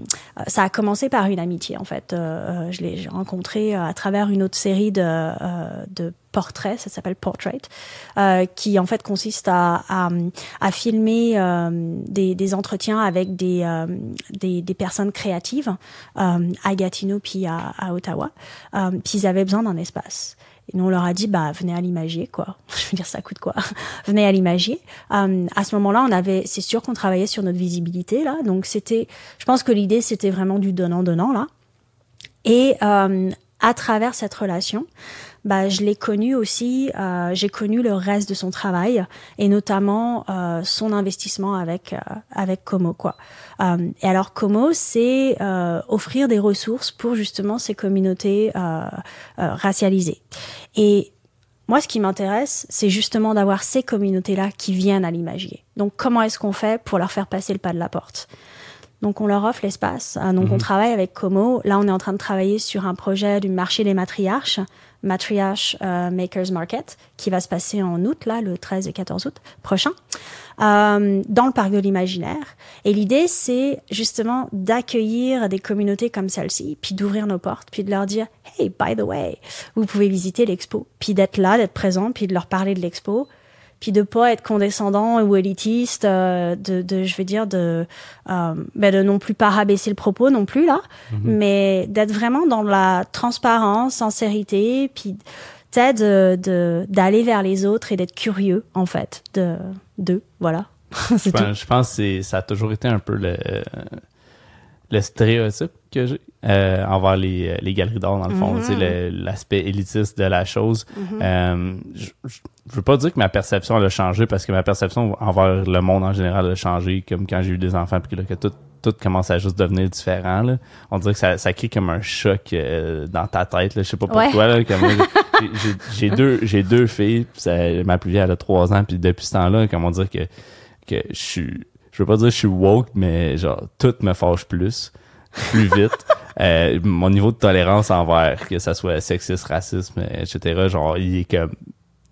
ça a commencé par une amitié, en fait. Euh, euh, je l'ai rencontré à travers une autre série de, de portraits, ça s'appelle Portrait, qui en fait consiste à, à, à filmer des, des, entretiens avec des, des, des, personnes créatives à Gatineau puis à, à Ottawa. puis ils avaient besoin d'un espace. Et nous, on leur a dit, bah, venez à l'imagier, quoi. [LAUGHS] Je veux dire, ça coûte quoi? Venez à l'imagier. Euh, à ce moment-là, on avait, c'est sûr qu'on travaillait sur notre visibilité, là. Donc, c'était, je pense que l'idée, c'était vraiment du donnant-donnant, là. Et euh, à travers cette relation, bah, je l'ai connu aussi, euh, j'ai connu le reste de son travail et notamment euh, son investissement avec euh, avec Como quoi. Et alors Como, c'est offrir des ressources pour justement ces communautés racialisées. Et moi, ce qui m'intéresse, c'est justement d'avoir ces communautés-là qui viennent à l'imagier. Donc, comment est-ce qu'on fait pour leur faire passer le pas de la porte? Donc on leur offre l'espace. Donc on mhm. travaille avec Como. Là on est en train de travailler sur un projet du marché des matriarches. Matriarch euh, Makers Market, qui va se passer en août, là, le 13 et 14 août prochain, euh, dans le parc de l'imaginaire. Et l'idée, c'est justement d'accueillir des communautés comme celle-ci, puis d'ouvrir nos portes, puis de leur dire, hey, by the way, vous pouvez visiter l'expo, puis d'être là, d'être présent, puis de leur parler de l'expo, puis de pas être condescendant ou élitiste, euh, de, de, je veux dire, de, euh, ben de non plus pas rabaisser le propos non plus là, mhm. mais d'être vraiment dans la transparence, sincérité, puis de d'aller vers les autres et d'être curieux en fait de de voilà. [LAUGHS] je, pense, que ça a toujours été un peu le le stéréotype que j'ai euh, envers les, euh, les galeries d'art, dans le fond, c'est mm-hmm. l'aspect élitiste de la chose. Mm-hmm. euh, je, je, veux pas dire que ma perception a changé parce que ma perception envers le monde en général a changé, comme quand j'ai eu des enfants, puis que, tout, tout commence à juste devenir différent. Là. On dirait que ça, ça crée comme un choc euh, dans ta tête. Là. Je sais pas pourquoi. Là, [LAUGHS] j'ai deux j'ai deux filles, ça, ma plus vieille elle a trois ans, puis depuis ce temps-là, comment dire que que je suis je veux pas dire que je suis woke, mais genre, tout me fâche plus, plus vite. [LAUGHS] euh, mon niveau de tolérance envers que ça soit sexiste, racisme, etc., genre, il est comme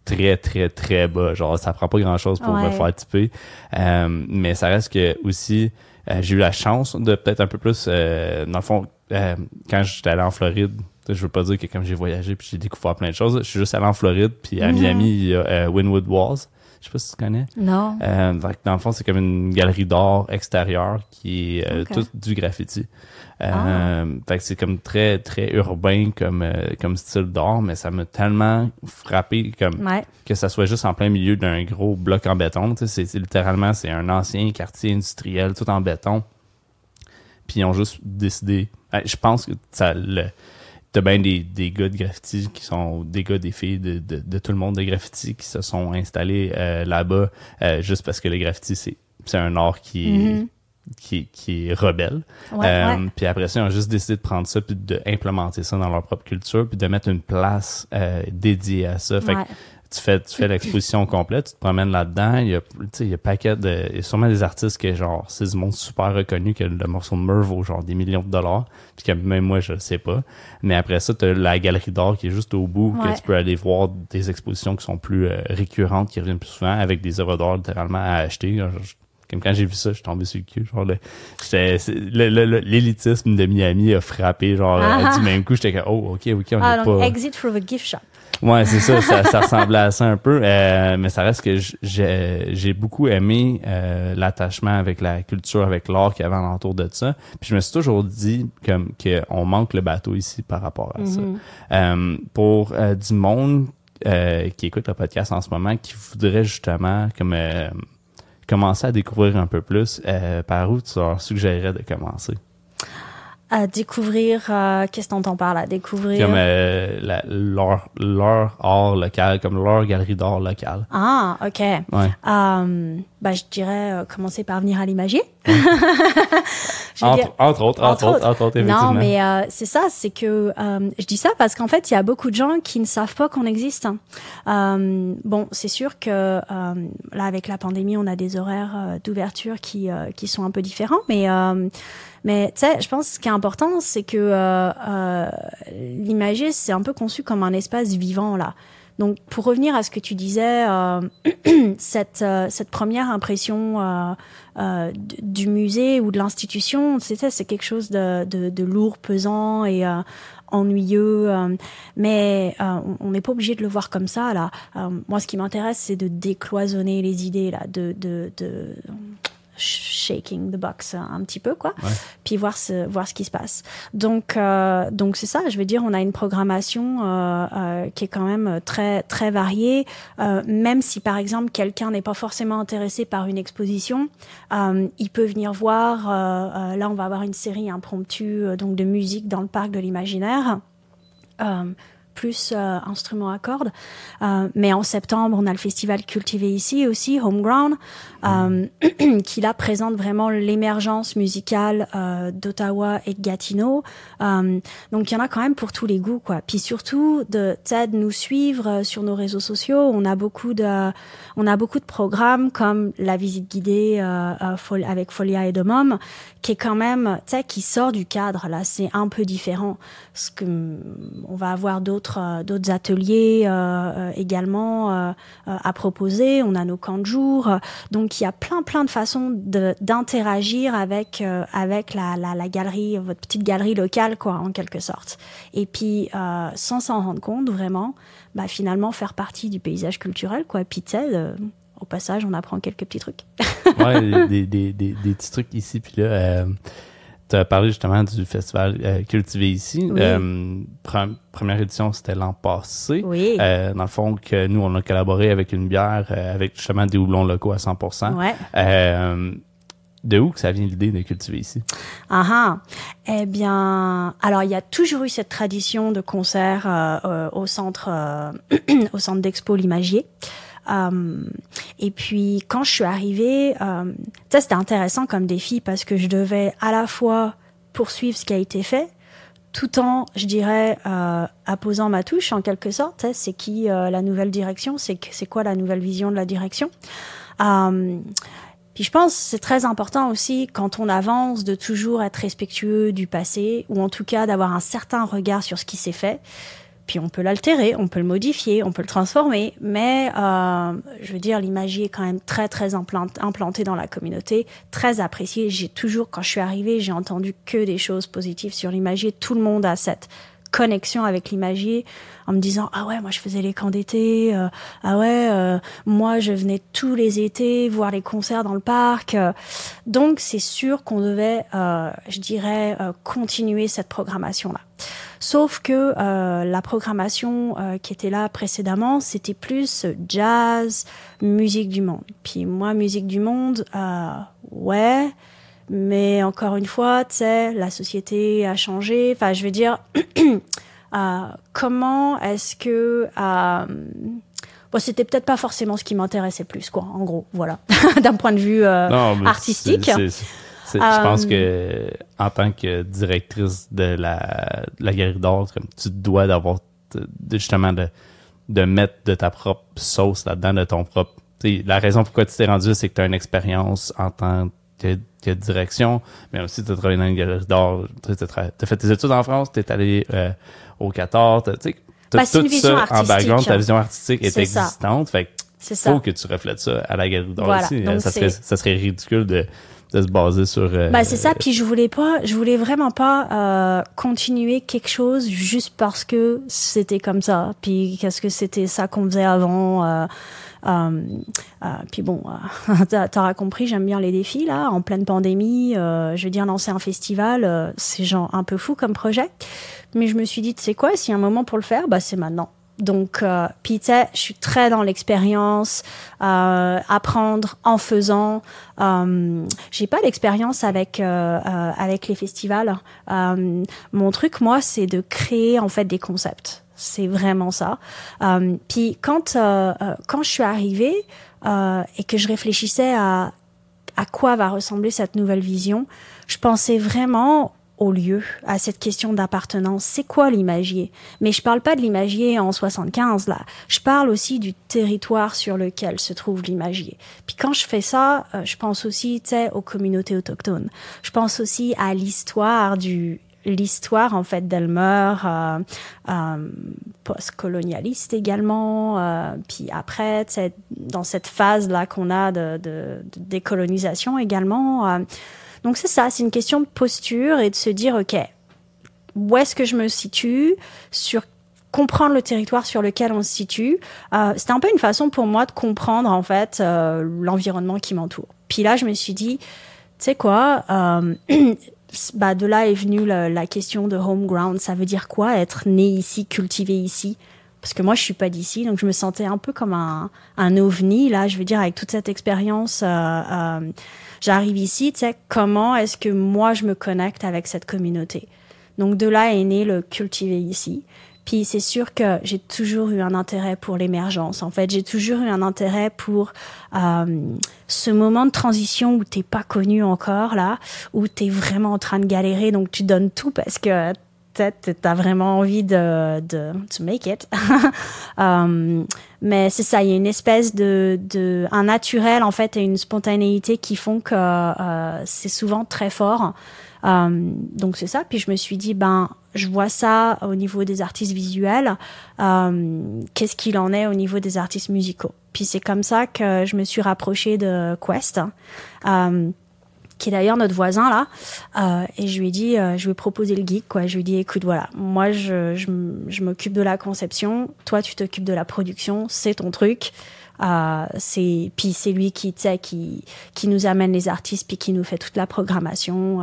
très, très, très bas. Genre, ça prend pas grand chose pour me faire typer. Euh, mais ça reste que aussi, euh, j'ai eu la chance de peut-être un peu plus, euh, dans le fond, quand j'étais allé en Floride, je veux pas dire que comme j'ai voyagé puis j'ai découvert plein de choses, je suis juste allé en Floride puis à mm-hmm. Miami, il y a Winwood Walls. Je sais pas si tu connais. Non. Euh, dans le fond, c'est comme une galerie d'art extérieure qui est euh, tout du graffiti. Euh, ah. Fait que c'est comme très très urbain comme euh, comme style d'art, mais ça m'a tellement frappé comme que ça soit juste en plein milieu d'un gros bloc en béton. Tu sais, c'est littéralement c'est un ancien quartier industriel tout en béton. Puis ils ont juste décidé. Je pense que ça le t'as bien des, des gars de graffiti qui sont des gars, des filles de, de, de tout le monde de graffiti qui se sont installés euh, là-bas euh, juste parce que le graffiti, c'est, c'est un art qui est, mm-hmm. qui, qui est rebelle. euh, Puis après ça, ils ont juste décidé de prendre ça puis d'implémenter ça dans leur propre culture puis de mettre une place euh, dédiée à ça. Fait que tu fais, tu fais l'exposition complète, tu te promènes là-dedans, il y a, tu sais, il y a paquet de, il y a sûrement des artistes que genre, c'est du monde super reconnu que le morceau de vaut genre des millions de dollars, puis que même moi, je le sais pas. Mais après ça, t'as la galerie d'art qui est juste au bout, que tu peux aller voir des expositions qui sont plus euh, récurrentes, qui reviennent plus souvent, avec des œuvres d'art littéralement à acheter. comme quand j'ai vu ça, je suis tombé sur le cul. Genre, le- j'étais- c'est- le- le- le- l'élitisme de Miami a frappé, genre, Ah. du même coup, j'étais comme, oh, ok, ok, on Ah, est donc pas. exit through the gift shop. Ouais, c'est ça, ça, ça ressemblait à ça un peu, euh, mais ça reste que j'ai j'ai beaucoup aimé euh, l'attachement avec la culture, avec l'art qu'il y avait alentour de ça. Puis je me suis toujours dit comme qu'on manque le bateau ici par rapport à ça. Mhm. Euh, pour euh, du monde euh, qui écoute le podcast en ce moment, qui voudrait justement comme euh, commencer à découvrir un peu plus, euh, par où tu leur suggérerais de commencer? À découvrir, euh, qu'est-ce que t'entends par là Découvrir? Comme euh, la- leur, leur art local, comme leur galerie d'art locale. Ah, ok. Ouais. Euh, bah, je dirais euh, commencer par venir à l'imagier. [LAUGHS] Entre, dire- entre autres, entre, autres, entre autres, effectivement. Non, mais euh, c'est ça, c'est que euh, je dis ça parce qu'en fait, il y a beaucoup de gens qui ne savent pas qu'on existe. bon, c'est sûr que là, avec la pandémie, on a des horaires d'ouverture qui euh, qui sont un peu différents, mais euh, mais tu sais, je pense que ce qui est important, c'est que euh, euh, l'imagier, c'est un peu conçu comme un espace vivant là. Donc, pour revenir à ce que tu disais, euh, [CLEARS THROAT] cette, euh, cette première impression euh, euh, du musée ou de l'institution, c'était c'est quelque chose de, de, de lourd, pesant et euh, ennuyeux. euh, mais on- n'est pas obligé de le voir comme ça là. Moi, ce qui m'intéresse, c'est de décloisonner les idées là, de, de, de shaking the box un petit peu quoi. Ouais. puis voir ce voir ce qui se passe. Donc euh, donc c'est ça je veux dire on a une programmation euh, euh, qui est quand même très très variée. Même si par exemple quelqu'un n'est pas forcément intéressé par une exposition il peut venir voir là on va avoir une série impromptue donc de musique dans le parc de l'imaginaire plus euh, instruments à cordes. Euh, mais en septembre, on a le festival cultivé ici aussi, Homeground, euh, [CLEARS THROAT] qui là présente vraiment l'émergence musicale euh, d'Ottawa et de Gatineau. Euh, donc il y en a quand même pour tous les goûts, quoi. Puis surtout de, de nous suivre euh, sur nos réseaux sociaux. On a beaucoup de, on a beaucoup de programmes comme la visite guidée avec Folia et Domum, qui est quand même, tu sais, qui sort du cadre. Là, c'est un peu différent. Parce que on va avoir d'autres euh, d'autres ateliers euh, euh, également euh, à proposer. On a nos camps de jour. Donc il y a plein plein de façons de- d'interagir avec euh, avec la, la, la galerie, votre petite galerie locale, quoi, en quelque sorte. Et puis sans s'en rendre compte vraiment, bah finalement faire partie du paysage culturel, quoi. Puis au passage, on apprend quelques petits trucs. ouais, [LAUGHS] des, des, des, des petits trucs ici puis là. Tu as parlé justement du festival euh, cultivé ici. Oui. Euh, pre- première édition, c'était l'an passé. Oui. Euh, dans le fond, que nous, on a collaboré avec une bière, euh, avec justement des houblons locaux à 100%. Ouais. Euh, de où que ça vient l'idée de cultiver ici? Ah ah. Eh bien, alors il y a toujours eu cette tradition de concert au centre, [CLEARS THROAT] au centre d'expo l'Imagier. Euh, et puis quand je suis arrivée, euh, ça c'était intéressant comme défi parce que je devais à la fois poursuivre ce qui a été fait, tout en, je dirais, euh, apposant ma touche en quelque sorte. hein, C'est qui euh, la nouvelle direction C'est quoi la nouvelle vision de la direction Euh, puis je pense c'est très important aussi quand on avance de toujours être respectueux du passé ou en tout cas d'avoir un certain regard sur ce qui s'est fait. Puis on peut l'altérer, on peut le modifier, on peut le transformer, mais euh, je veux dire l'imagerie est quand même très très implant- implantée dans la communauté, très appréciée. J'ai toujours, quand je suis arrivée, j'ai entendu que des choses positives sur l'imagerie. Tout le monde a cette connexion avec l'imagier en me disant ah ouais moi je faisais les camps d'été euh, ah ouais euh, moi je venais tous les étés voir les concerts dans le parc euh. donc c'est sûr qu'on devait je dirais continuer cette programmation là sauf que la programmation qui était là précédemment c'était plus jazz musique du monde puis moi musique du monde ouais mais encore une fois, tu sais, la société a changé. Enfin, je veux dire, [CLEARS THROAT] euh, comment est-ce que... Euh, bon, c'était peut-être pas forcément ce qui m'intéressait plus, quoi, en gros, voilà, [LAUGHS] d'un point de vue euh, Non, artistique. c'est- c'est- c'est- Je pense que en tant que directrice de la, de la galerie tu dois d'avoir justement de, de mettre de ta propre sauce là-dedans, de ton propre. la raison pourquoi tu t'es rendu, c'est que tu as une expérience en tant que, que direction, mais aussi tu as travaillé dans une galerie d'art. Tu as fait tes études en France, tu es allé euh, au Qatar, t'as- tu sais, tout ça en background, ta vision artistique est, ça. existante. Fait ça. faut que tu reflètes ça à la galerie d'art Voilà. aussi. Donc, ça, serait, ça serait ridicule de, de se baser sur... euh, Bah c'est ça. Puis je voulais pas, je voulais vraiment pas euh, continuer quelque chose juste parce que c'était comme ça. Puis qu'est-ce que c'était ça qu'on faisait avant. Euh, euh, puis bon, euh, [LAUGHS] t'auras compris, j'aime bien les défis là. En pleine pandémie, je veux dire lancer un festival, c'est genre un peu fou comme projet. Mais je me suis dit, tu sais quoi, s'il y a un moment pour le faire, bah c'est maintenant. Donc, euh, puis tu sais, je suis très dans l'expérience, euh, apprendre en faisant. Euh, j'ai pas d'expérience avec avec les festivals. Mon truc, moi, c'est de créer en fait des concepts. C'est vraiment ça. Euh, puis quand euh, euh, quand je suis arrivée et que je réfléchissais à à quoi va ressembler cette nouvelle vision, je pensais vraiment au lieu, à cette question d'appartenance. C'est quoi l'imagier? Mais je parle pas de l'imagier en 75 là. Je parle aussi du territoire sur lequel se trouve l'imagier. Puis quand je fais ça, je pense aussi, aux communautés autochtones. Je pense aussi à l'histoire du l'histoire en fait d'Elmer, euh, euh, post-colonialiste également, euh, puis après, dans cette phase là qu'on a de, de, décolonisation également. donc c'est ça, c'est une question de posture et de se dire, ok, où est-ce que je me situe sur comprendre le territoire sur lequel on se situe. C'était un peu une façon pour moi de comprendre en fait l'environnement qui m'entoure. Puis là, je me suis dit, tu sais quoi, [CLEARS THROAT] bah, de là est venue la, question de home ground. Ça veut dire quoi être né ici, cultivé ici? Parce que moi je suis pas d'ici, donc je me sentais un peu comme un, un ovni là. Je veux dire avec toute cette expérience, euh, euh, j'arrive ici, tu sais, comment est-ce que moi je me connecte avec cette communauté? Donc de là est né le cultiver ici. Puis c'est sûr que j'ai toujours eu un intérêt pour l'émergence. En fait, j'ai toujours eu un intérêt pour euh, ce moment de transition où t'es pas connu encore là, où t'es vraiment en train de galérer, donc tu donnes tout parce que t'as vraiment envie de, de to make it. [LAUGHS] Euh, mais c'est ça, il y a une espèce de, de un naturel en fait et une spontanéité qui font que euh, c'est souvent très fort. Euh, donc c'est ça. Puis je me suis dit ben je vois ça au niveau des artistes visuels. Euh, Qu'est-ce qu'il en est au niveau des artistes musicaux? Puis c'est comme ça que je me suis rapprochée de Quest. Euh, qui est d'ailleurs notre voisin là, et je lui ai dit, je lui ai proposé le geek, quoi. Je lui ai dit, écoute, voilà, moi je, je, je m'occupe de la conception, toi tu t'occupes de la production, c'est ton truc. Puis c'est lui qui, tu qui qui nous amène les artistes, puis qui nous fait toute la programmation.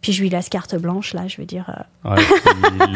Puis je lui laisse carte blanche là, je veux dire. euh,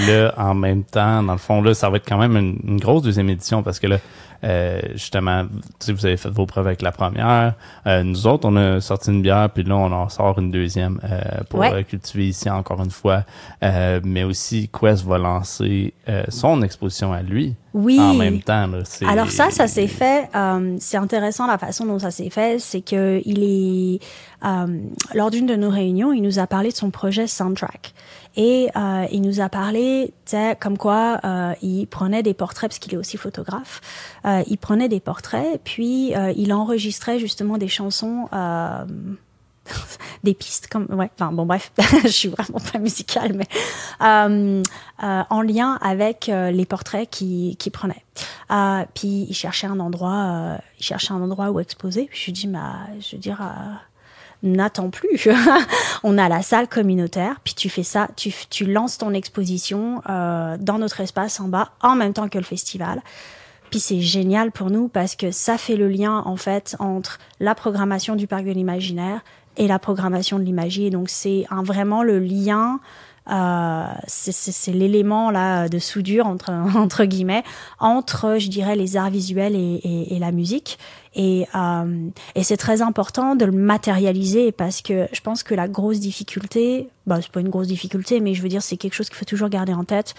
là, en même temps, dans le fond, là, ça va être quand même une, une grosse deuxième édition parce que là, euh, justement, vous avez fait vos preuves avec la première. Euh, nous autres, on a sorti une bière, puis là, on en sort une deuxième euh, pour Ouais. cultiver ici encore une fois. Euh, mais aussi, Quest va lancer euh, son exposition à lui Oui. en même temps. Là, Alors ça, ça s'est fait. euh, c'est intéressant la façon dont ça s'est fait. C'est que il est euh, lors d'une de nos réunions, il nous a parlé de son projet Soundtrack et euh, il nous a parlé, comme quoi euh, il prenait des portraits parce qu'il est aussi photographe. Euh, il prenait des portraits, puis euh, il enregistrait justement des chansons. Euh, [LAUGHS] des pistes comme ouais enfin bon bref [LAUGHS] je suis vraiment pas musicale mais euh, euh, en lien avec euh, les portraits qu'il qui prenait puis il cherchait un endroit il cherchait un endroit où exposer puis je lui dis bah je veux dire n'attends plus [LAUGHS] on a la salle communautaire puis tu fais ça tu, tu lances ton exposition euh, dans notre espace en bas en même temps que le festival puis c'est génial pour nous parce que ça fait le lien en fait entre la programmation du parc de l'imaginaire et la programmation de l'imagier. Donc c'est un, vraiment le lien, euh, c'est l'élément là de soudure entre [LAUGHS] entre guillemets entre, je dirais, les arts visuels et, et, et la musique. Et, euh, et c'est très important de le matérialiser parce que je pense que la grosse difficulté, bah c'est pas une grosse difficulté, mais je veux dire c'est quelque chose qu'il faut toujours garder en tête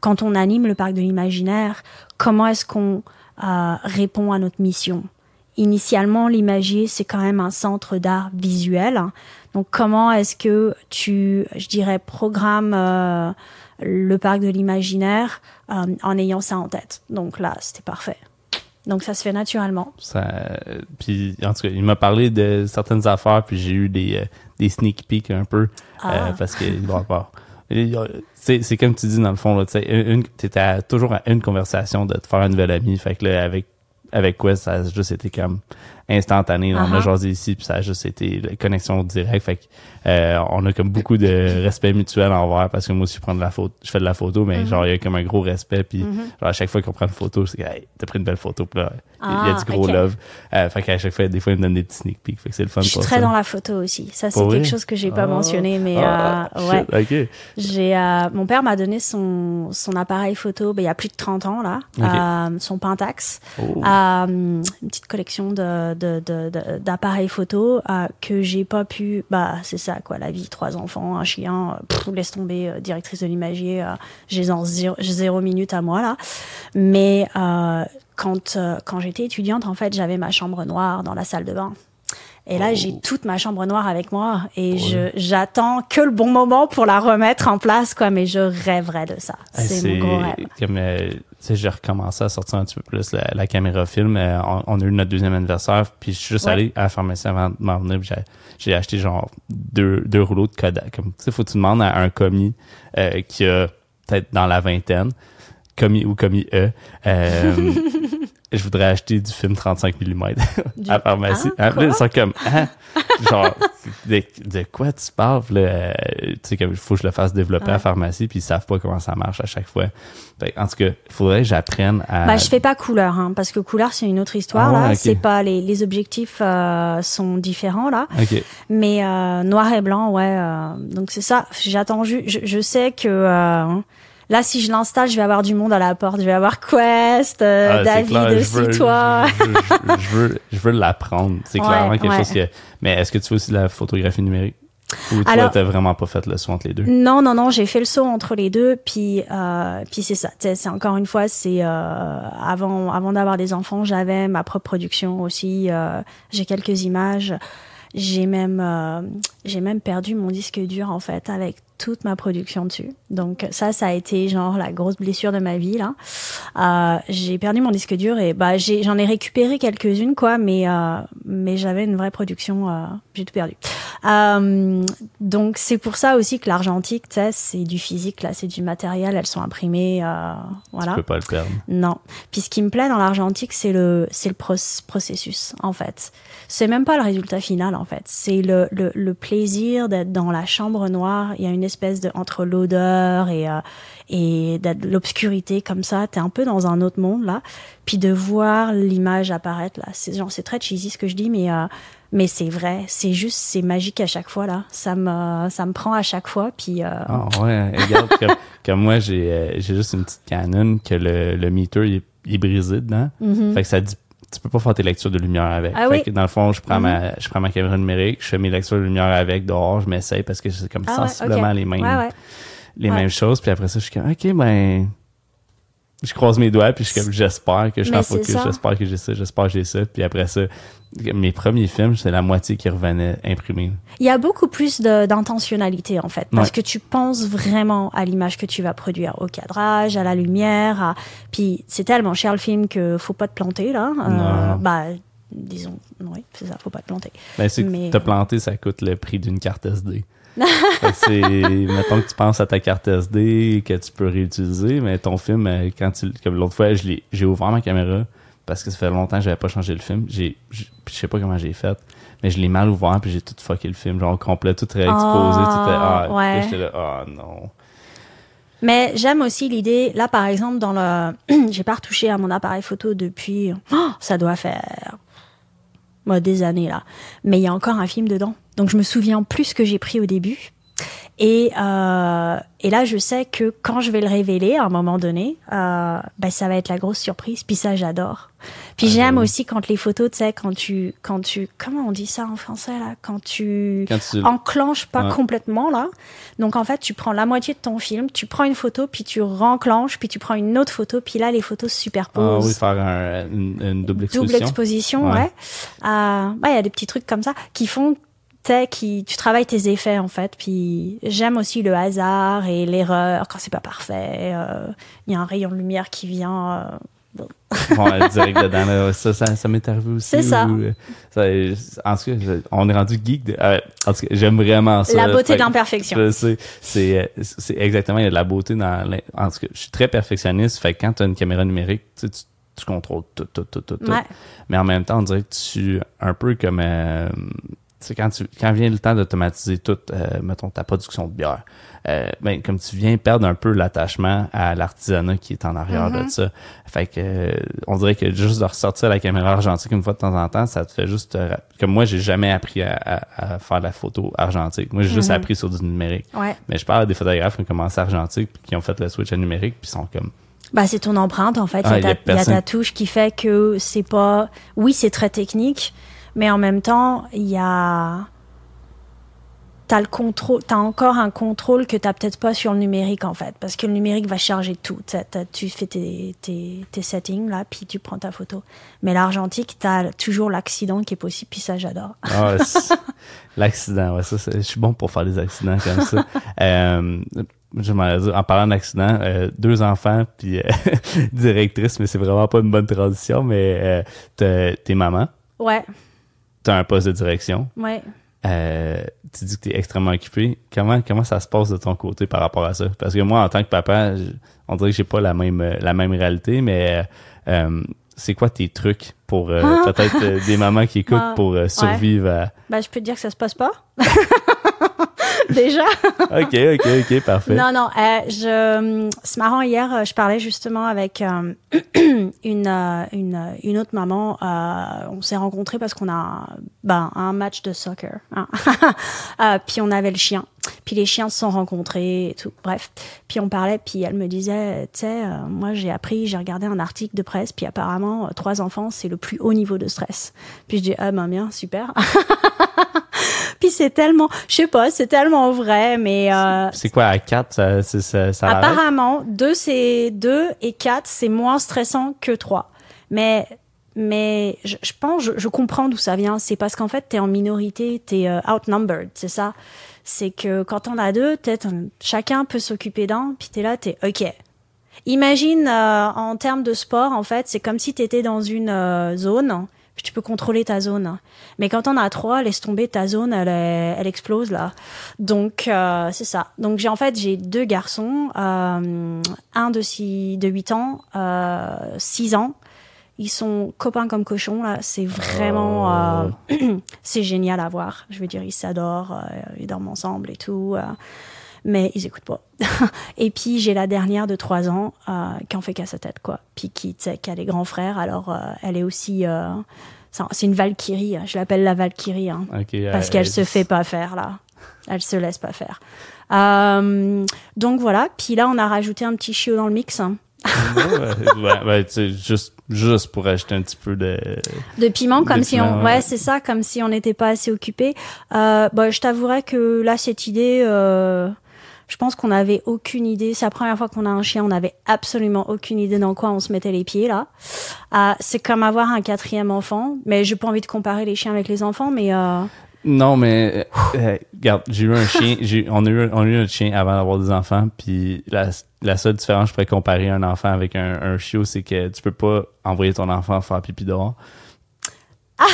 quand on anime le parc de l'imaginaire. Comment est-ce qu'on euh, répond à notre mission? Initialement, l'imagier c'est quand même un centre d'art visuel. Donc comment est-ce que tu, je dirais, programmes euh, le parc de l'imaginaire euh, en ayant ça en tête? Donc là, c'était parfait. Donc ça se fait naturellement. Ça, puis en tout cas, il m'a parlé de certaines affaires, puis j'ai eu des, euh, des sneak peeks un peu, Ah. euh, parce qu'il doit avoir. C'est comme tu dis dans le fond, tu à- toujours à une conversation de te faire un nouvel ami. Fait que là, avec avec quoi ça a juste été comme instantané. On a Uh-huh. jasé ici, puis ça a juste été la connexion directe. Fait que, euh, on a comme beaucoup de respect mutuel envers parce que moi aussi je prends de la photo, je fais de la photo, mais Mhm. genre il y a comme un gros respect. Puis Mhm. genre à chaque fois qu'on prend une photo, c'est hey, t'as pris une belle photo, puis là il y a Ah, du gros love. Euh, fait qu'à chaque fois, des fois il me donne des petits sneak peeks. Fait que c'est le fun Je suis très ça. dans la photo aussi. Ça, c'est quelque chose que j'ai pas Ah. mentionné, mais Ah, euh, ouais. J'ai euh, mon père m'a donné son son appareil photo ben, il y a plus de 30 ans là, son Pentax, Oh. une petite collection de de de- photo euh, que j'ai pas pu bah c'est ça quoi la vie trois enfants un chien euh, pff, laisse tomber euh, directrice de l'imagier euh, j'ai en zéro, minute à moi là mais quand quand j'étais étudiante en fait j'avais ma chambre noire dans la salle de bain et là, Oh. j'ai toute ma chambre noire avec moi et Ouais. je j'attends que le bon moment pour la remettre en place, quoi. Mais je rêverais de ça. Hey, C'est mon gros rêve. comme euh, sais j'ai recommencé à sortir un petit peu plus la, la caméra film Euh, on, on a eu notre deuxième anniversaire puis je suis juste Ouais. allé à la pharmacie avant de m'en venir puis j'ai j'ai acheté genre deux deux rouleaux de Kodak comme tu sais faut que tu demandes à un commis euh, qui a peut-être dans la vingtaine commis ou commis E euh, [LAUGHS] je voudrais acheter du film 35 mm [LAUGHS] Du- à la pharmacie Ah, Hein, ils sont comme hein? genre de, de quoi tu parles? Euh, tu sais comme il faut que je le fasse développer à la pharmacie puis ils savent pas comment ça marche à chaque fois Fait en tout cas il faudrait que j'apprenne à Bah, je fais pas couleur, hein, parce que couleur c'est une autre histoire Ah là. C'est pas les, les objectifs euh, sont différents là, ok mais euh, noir et blanc, ouais. euh, donc c'est ça. J'attends ju- je, je sais que euh, là, si je l'installe, je vais avoir du monde à la porte. Je vais avoir Quest, euh, Ah, David aussi, toi. je, je- je veux je veux l'apprendre c'est Ouais, clairement quelque ouais. chose que mais est-ce que tu fais aussi de la photographie numérique? Ou toi Alors- t'as vraiment pas fait le saut entre les deux? Non, non, non, j'ai fait le saut entre les deux, puis euh, puis c'est ça. C'est encore une fois, c'est euh, avant avant d'avoir des enfants, j'avais ma propre production aussi. euh, j'ai quelques images. J'ai même euh, j'ai même perdu mon disque dur en fait avec toute ma production dessus. Donc ça, ça a été genre la grosse blessure de ma vie là. Euh, j'ai perdu mon disque dur et bah j'en ai récupéré quelques-unes quoi, mais euh, mais j'avais une vraie production, euh, j'ai tout perdu. Donc c'est pour ça aussi que l'argentique, tu sais, c'est du physique là, c'est du matériel, elles sont imprimées, voilà. tu peux pas le perdre Non. Puis ce qui me plaît dans l'argentique, c'est le c'est le proc- processus en fait. C'est même pas le résultat final en fait. C'est le, le le plaisir d'être dans la chambre noire. Il y a une espèce de entre l'odeur et euh, et d'être l'obscurité comme ça. T'es un peu dans un autre monde là. Puis de voir l'image apparaître là. C'est genre c'est très cheesy ce que je dis, mais euh, mais c'est vrai. C'est juste c'est magique à chaque fois là. Ça me ça me prend à chaque fois. Puis euh, Ah ouais, regarde, comme, [LAUGHS] comme moi, j'ai euh, j'ai juste une petite Canon que le, le meter il est, il est brisé dedans. mhm. Fait que ça dit tu peux pas faire tes lectures de lumière avec. Ah fait oui. Que dans le fond, je prends ma je prends ma caméra numérique, je fais mes lectures de lumière avec dehors, je m'essaye parce que c'est comme Ah ouais, sensiblement les mêmes Ouais, ouais. Les Ouais. mêmes choses puis après ça je suis comme OK ben je croise mes doigts puis je suis comme j'espère que je suis focus, j'espère que j'ai ça, j'espère que j'ai ça puis après ça mes premiers films, c'est la moitié qui revenait imprimé. Il y a beaucoup plus d'intentionnalité en fait, parce Ouais. que tu penses vraiment à l'image que tu vas produire, au cadrage, à la lumière, à... puis c'est tellement cher le film que faut pas te planter là. Euh, bah disons, oui, c'est ça, faut pas te planter. Ben, c'est Mais- te planter, ça coûte le prix d'une carte SD. C'est, [LAUGHS] mettons que tu penses à ta carte SD que tu peux réutiliser, mais ton film, euh, quand tu, comme l'autre fois, je l'ai, j'ai ouvert ma caméra parce que ça fait longtemps que j'avais pas changé le film. J'ai, je sais pas comment j'ai fait, mais je l'ai mal ouvert puis j'ai tout fucké le film, genre complet, tout réexposé, tout fait, ah, ouais. là, j'étais là, ah non. Mais j'aime aussi l'idée, là par exemple, dans le, [CLEARS THROAT] j'ai pas retouché à mon appareil photo depuis, oh, ça doit faire moi, des années là, mais il y a encore un film dedans, donc je me souviens plus que j'ai pris au début. Et, euh, et là, je sais que quand je vais le révéler à un moment donné, euh, bah, ça va être la grosse surprise. Puis ça, j'adore. Puis Ah, j'aime oui. aussi quand les photos, tu sais, quand tu, quand tu, comment on dit ça en français là, quand tu Quand tu, enclenches pas Ouais. complètement là. Donc en fait, tu prends la moitié de ton film, tu prends une photo, puis tu renclenches, puis tu prends une autre photo, puis là les photos se ah superposent. oui, faire un- une, une double Double exposition. exposition, Ouais. ouais. Euh, ouais, il y a des petits trucs comme ça qui font qui tu travailles tes effets en fait. Puis j'aime aussi le hasard et l'erreur quand c'est pas parfait. euh, Il y a un rayon de lumière qui vient. euh, Bon, [LAUGHS] euh, direct dedans, là. Ça, ça, ça m'est arrivé aussi. C'est ça. euh, ça- En tout cas, on est rendu geek. De, euh, en tout cas, j'aime vraiment ça. la beauté sais, c'est euh, c'est exactement il y a de la beauté dans en tout cas je suis très perfectionniste fait que quand tu as une caméra numérique tu, tu, tu contrôles tout, tout, tout, tout, tout. Ouais. Mais en même temps, on dirait que tu un peu comme euh, sais, quand tu quand vient le temps d'automatiser tout, euh, mettons ta production de bière, euh, ben comme tu viens perdre un peu l'attachement à l'artisanat qui est en arrière de ça. Fait que euh, on dirait que juste de ressortir la caméra argentique une fois de temps en temps, ça te fait juste te ra- comme moi j'ai jamais appris à, à- à faire de la photo argentique. Moi j'ai juste appris sur du numérique. Ouais. Mais je parle à des photographes qui ont commencé argentique puis qui ont fait le switch à numérique puis sont comme Bah, c'est ton empreinte, en fait. Ah, il, y a ta, y a personne- ta touche qui fait que c'est pas. Oui, c'est très technique, mais en même temps, il y a. T'as le contrôle, t'as encore un contrôle que t'as peut-être pas sur le numérique en fait, parce que le numérique va charger tout. T'as- t'as- tu fais tes, tes, tes settings là, puis tu prends ta photo. Mais l'argentique, t'as toujours l'accident qui est possible, puis ça j'adore. Ah, [LAUGHS] l'accident, ouais, ça, je suis bon pour faire des accidents comme ça. [LAUGHS] Euh, je m'en ai dit, en parlant d'accident, euh, deux enfants puis euh, [LAUGHS] directrice, mais c'est vraiment pas une bonne transition, mais euh, t'es maman, Ouais, t'as un poste de direction, ouais. euh, tu dis que t'es extrêmement occupé. Comment comment ça se passe de ton côté par rapport à ça? Parce que moi, en tant que papa, je- on dirait que j'ai pas la même euh, la même réalité, mais euh, euh, c'est quoi tes trucs pour euh, peut-être euh, des mamans qui écoutent [LAUGHS] Ah, pour survivre à Bah, je peux te dire que ça se passe pas. [LAUGHS] [LAUGHS] Déjà? Ok, ok, ok, parfait. Non, non. euh, je, c'est marrant. Hier, euh, je parlais justement avec euh, [CLEARS THROAT] une, euh, une une autre maman. Euh, on s'est rencontrés parce qu'on a ben, un match de soccer. hein. [LAUGHS] Puis on avait le chien. Puis les chiens se sont rencontrés et tout. Bref. Puis on parlait. Puis elle me disait, tu sais, euh, moi j'ai appris, j'ai regardé un article de presse. Puis apparemment, euh, trois enfants, c'est le plus haut niveau de stress. Puis je dis, ah ben bien, super. [LAUGHS] Puis c'est tellement, je sais pas, c'est tellement vrai, mais euh, C'est quoi, à 4, ça, ça, ça? Apparemment, 2 c'est 2 et 4 c'est moins stressant que 3. Mais mais je, je pense je, je comprends d'où ça vient, c'est parce qu'en fait tu es en minorité, tu es outnumbered, c'est ça? C'est que quand on a deux, peut-être chacun peut s'occuper d'un, puis tu es là, tu es OK. Imagine euh, en termes de sport en fait, c'est comme si tu étais dans une euh, zone puis tu peux contrôler ta zone. Mais quand on a trois, laisse tomber ta zone, elle, elle explose là. Donc euh, c'est ça. Donc j'ai en fait j'ai deux garçons, euh, un de six, de 8 ans, euh, 6 ans. Ils sont copains comme cochons là. C'est vraiment, euh, [CLEARS THROAT] c'est génial à voir. Je veux dire, ils s'adorent, euh, ils dorment ensemble et tout. Mais ils écoutent pas. [LAUGHS] et puis j'ai la dernière de 3 ans euh, qui en fait qu'à sa tête quoi. Puis qui, qui a les grands frères. Alors euh, elle est aussi, euh, c'est un- c'est une Valkyrie. Je l'appelle la Valkyrie. Hein parce qu'elle se fait pas faire là. Elle se laisse pas faire. Donc voilà. Puis là, on a rajouté un petit chiot dans le mix hein. ouais, ouais, juste, juste pour ajouter un petit peu de. de piment, comme De si piment, on, ouais. ouais, c'est ça, comme si on n'était pas assez occupé. Euh, bah, je t'avouerais que là, cette idée, euh, je pense qu'on n'avait aucune idée. C'est la première fois qu'on a un chien, on n'avait absolument aucune idée dans quoi on se mettait les pieds là. Euh, c'est comme avoir un quatrième enfant, mais j'ai pas envie de comparer les chiens avec les enfants, mais euh, Non, mais euh, euh, regarde, j'ai eu un chien, on a eu, on a eu un chien avant d'avoir des enfants, puis la, la seule différence que je pourrais comparer un enfant avec un, un chiot, c'est que tu peux pas envoyer ton enfant faire pipi dehors. [LAUGHS]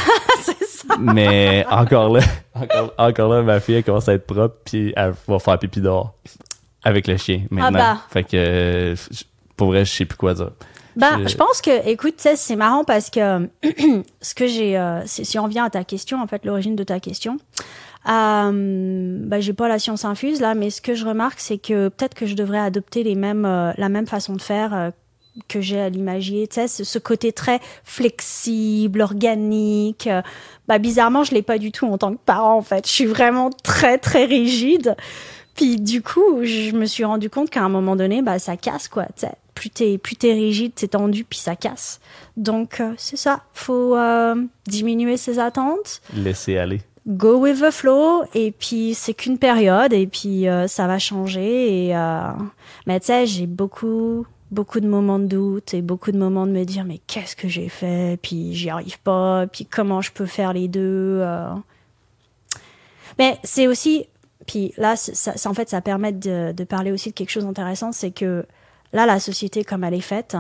c'est ça. Mais encore là, encore, encore là, ma fille elle commence à être propre, puis elle va faire pipi dehors avec le chien maintenant. bah. Fait que pour vrai, je sais plus quoi dire. Ben, Je- je pense que, écoute, c'est marrant parce que [CLEARS THROAT] ce que j'ai, euh, si on revient à ta question, en fait, l'origine de ta question, euh, ben, j'ai pas la science infuse là, mais ce que je remarque, c'est que peut-être que je devrais adopter les mêmes, euh, la même façon de faire euh, que j'ai à l'imagier, tu sais, ce, côté très flexible, organique. euh, bah, bizarrement, je l'ai pas du tout en tant que parent, en fait. Je suis vraiment très, très rigide. Puis du coup, je me suis rendu compte qu'à un moment donné, bah ça casse quoi. tu sais. Plus t'es plus t'es rigide, c'est tendu, puis ça casse. Donc euh, c'est ça. Faut euh, diminuer ses attentes, Laisser aller. go with the flow, et puis c'est qu'une période, et puis euh, ça va changer. Et euh, mais tu sais, j'ai beaucoup beaucoup de moments de doute et beaucoup de moments de me dire mais qu'est-ce que j'ai fait, puis j'y arrive pas, puis comment je peux faire les deux. euh? Mais c'est aussi, puis là, ça, en fait, ça permet de, parler aussi de quelque chose d'intéressant, c'est que là, la société, comme elle est faite,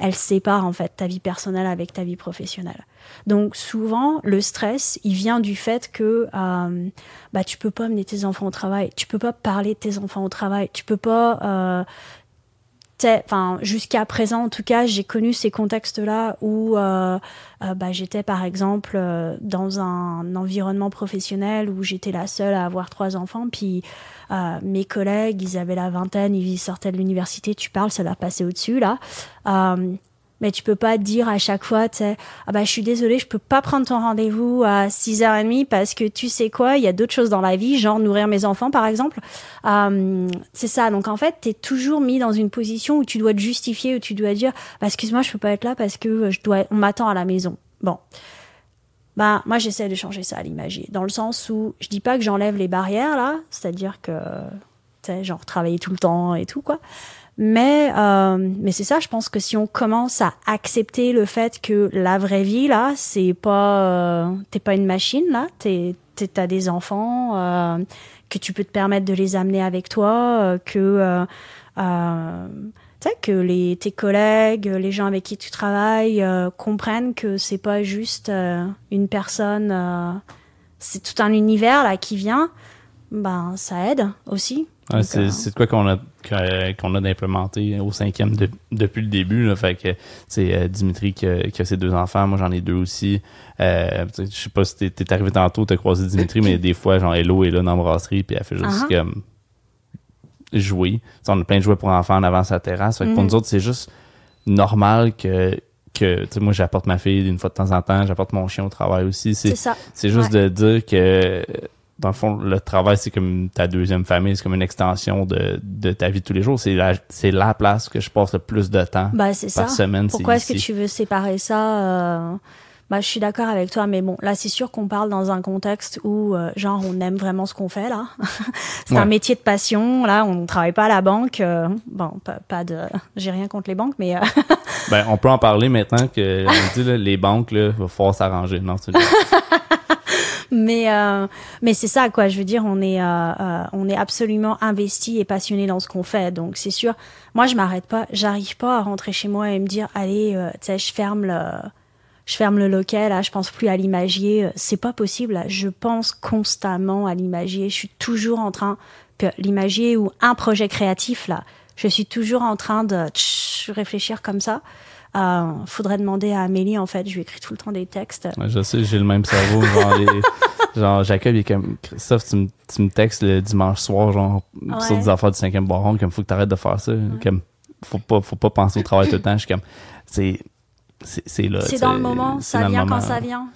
elle sépare en fait ta vie personnelle avec ta vie professionnelle. Donc souvent, le stress, il vient du fait que euh, bah tu peux pas mener tes enfants au travail, tu peux pas parler de tes enfants au travail, tu peux pas euh, enfin jusqu'à présent en tout cas, j'ai connu ces contextes-là où euh, euh, bah, j'étais par exemple euh, dans un environnement professionnel où j'étais la seule à avoir trois enfants, puis mes collègues, ils avaient la vingtaine, ils sortaient de l'université, tu parles, ça leur passait au-dessus là mais tu peux pas dire à chaque fois, tu sais, ah bah je suis désolée, je peux pas prendre ton rendez-vous à 6h30 parce que tu sais quoi, il y a d'autres choses dans la vie, genre nourrir mes enfants par exemple. Euh, c'est ça. Donc en fait, tu es toujours mis dans une position où tu dois te justifier, où tu dois dire, bah excuse-moi, je peux pas être là parce que je dois, on m'attend à la maison. Bon. Bah, moi, j'essaie de changer ça à l'imagier, dans le sens où je dis pas que j'enlève les barrières là, c'est-à-dire que, tu sais, genre travailler tout le temps et tout quoi. Mais, euh, mais c'est ça, je pense que si on commence à accepter le fait que la vraie vie, là, c'est pas, euh, t'es pas une machine, là, t'es, t'as des enfants, euh, que tu peux te permettre de les amener avec toi, euh, que, euh, euh que les, tes collègues, les gens avec qui tu travailles comprennent que c'est pas juste une personne, c'est tout un univers là qui vient, ben ça aide aussi. Ouais, c'est, c'est quoi qu'on a qu'on a d'implémenter au cinquième depuis le début. Là, fait que c'est euh, Dimitri qui a, qui a, ses deux enfants, moi j'en ai deux aussi. Euh, je sais pas si t'es, t'es arrivé tantôt, t'as croisé Dimitri, mais des fois, genre Hello est là dans la brasserie, puis elle fait juste uh-huh. comme jouer. T'sais, on a plein de jouets pour enfants en avant sa terrasse. Fait que pour mm-hmm. nous autres, c'est juste normal que que moi j'apporte ma fille une fois de temps en temps, j'apporte mon chien au travail aussi. C'est, c'est, c'est juste de dire que dans le fond, le travail, c'est comme ta deuxième famille, c'est comme une extension de, de ta vie de tous les jours. C'est la, c'est la place que je passe le plus de temps bah, c'est par ça. semaine. Pourquoi est-ce que tu veux séparer ça euh... Bah, je suis d'accord avec toi, mais bon, là, c'est sûr qu'on parle dans un contexte où, euh, genre, on aime vraiment ce qu'on fait, là. [LAUGHS] c'est un métier de passion, là, on ne travaille pas à la banque. Euh, bon, pas, pas de... J'ai rien contre les banques, mais... Euh, [LAUGHS] ben, on peut en parler maintenant que, on dit, là, les banques, là, va falloir s'arranger. Non, c'est [LAUGHS] mais euh, mais c'est ça quoi. Je veux dire, on est euh, euh, on est absolument investi et passionné dans ce qu'on fait. Donc c'est sûr. Moi, je m'arrête pas. J'arrive pas à rentrer chez moi et me dire allez, tu sais, je ferme le je ferme le local. Là, je pense plus à l'imagier. C'est pas possible. Je pense constamment à l'imagier. Je suis toujours en train l'imagier ou un projet créatif là. Je suis toujours en train de réfléchir comme ça. Euh, faudrait demander à Amélie, en fait. Je lui écris tout le temps des textes. je sais, j'ai le même cerveau. genre, [LAUGHS] genre, Jacob, il est comme, Christophe, tu me, tu me textes le dimanche soir, genre, sur des affaires du cinquième baron, comme, faut que t'arrêtes de faire ça. Comme, faut pas, faut pas penser au travail tout le temps. Je suis comme, c'est, c'est là. C'est dans le moment, ça vient quand ça vient.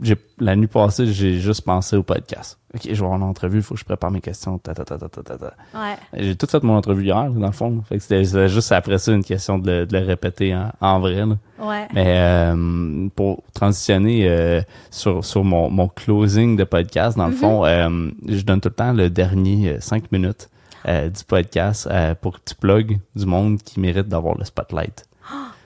J'ai, la nuit passée, j'ai juste pensé au podcast. OK, je vais avoir une entrevue, il faut que je prépare mes questions. Ta, ta, ta, ta, ta, ta. Ouais. J'ai tout fait mon entrevue hier, dans le fond. Fait que c'était juste après ça une question de le, de le répéter en, en vrai. Là. Ouais. Mais euh, pour transitionner euh, sur, sur mon, mon closing de podcast, dans le mm-hmm. fond, euh, je donne tout le temps le dernier cinq minutes du podcast pour que tu plugues du monde qui mérite d'avoir le spotlight.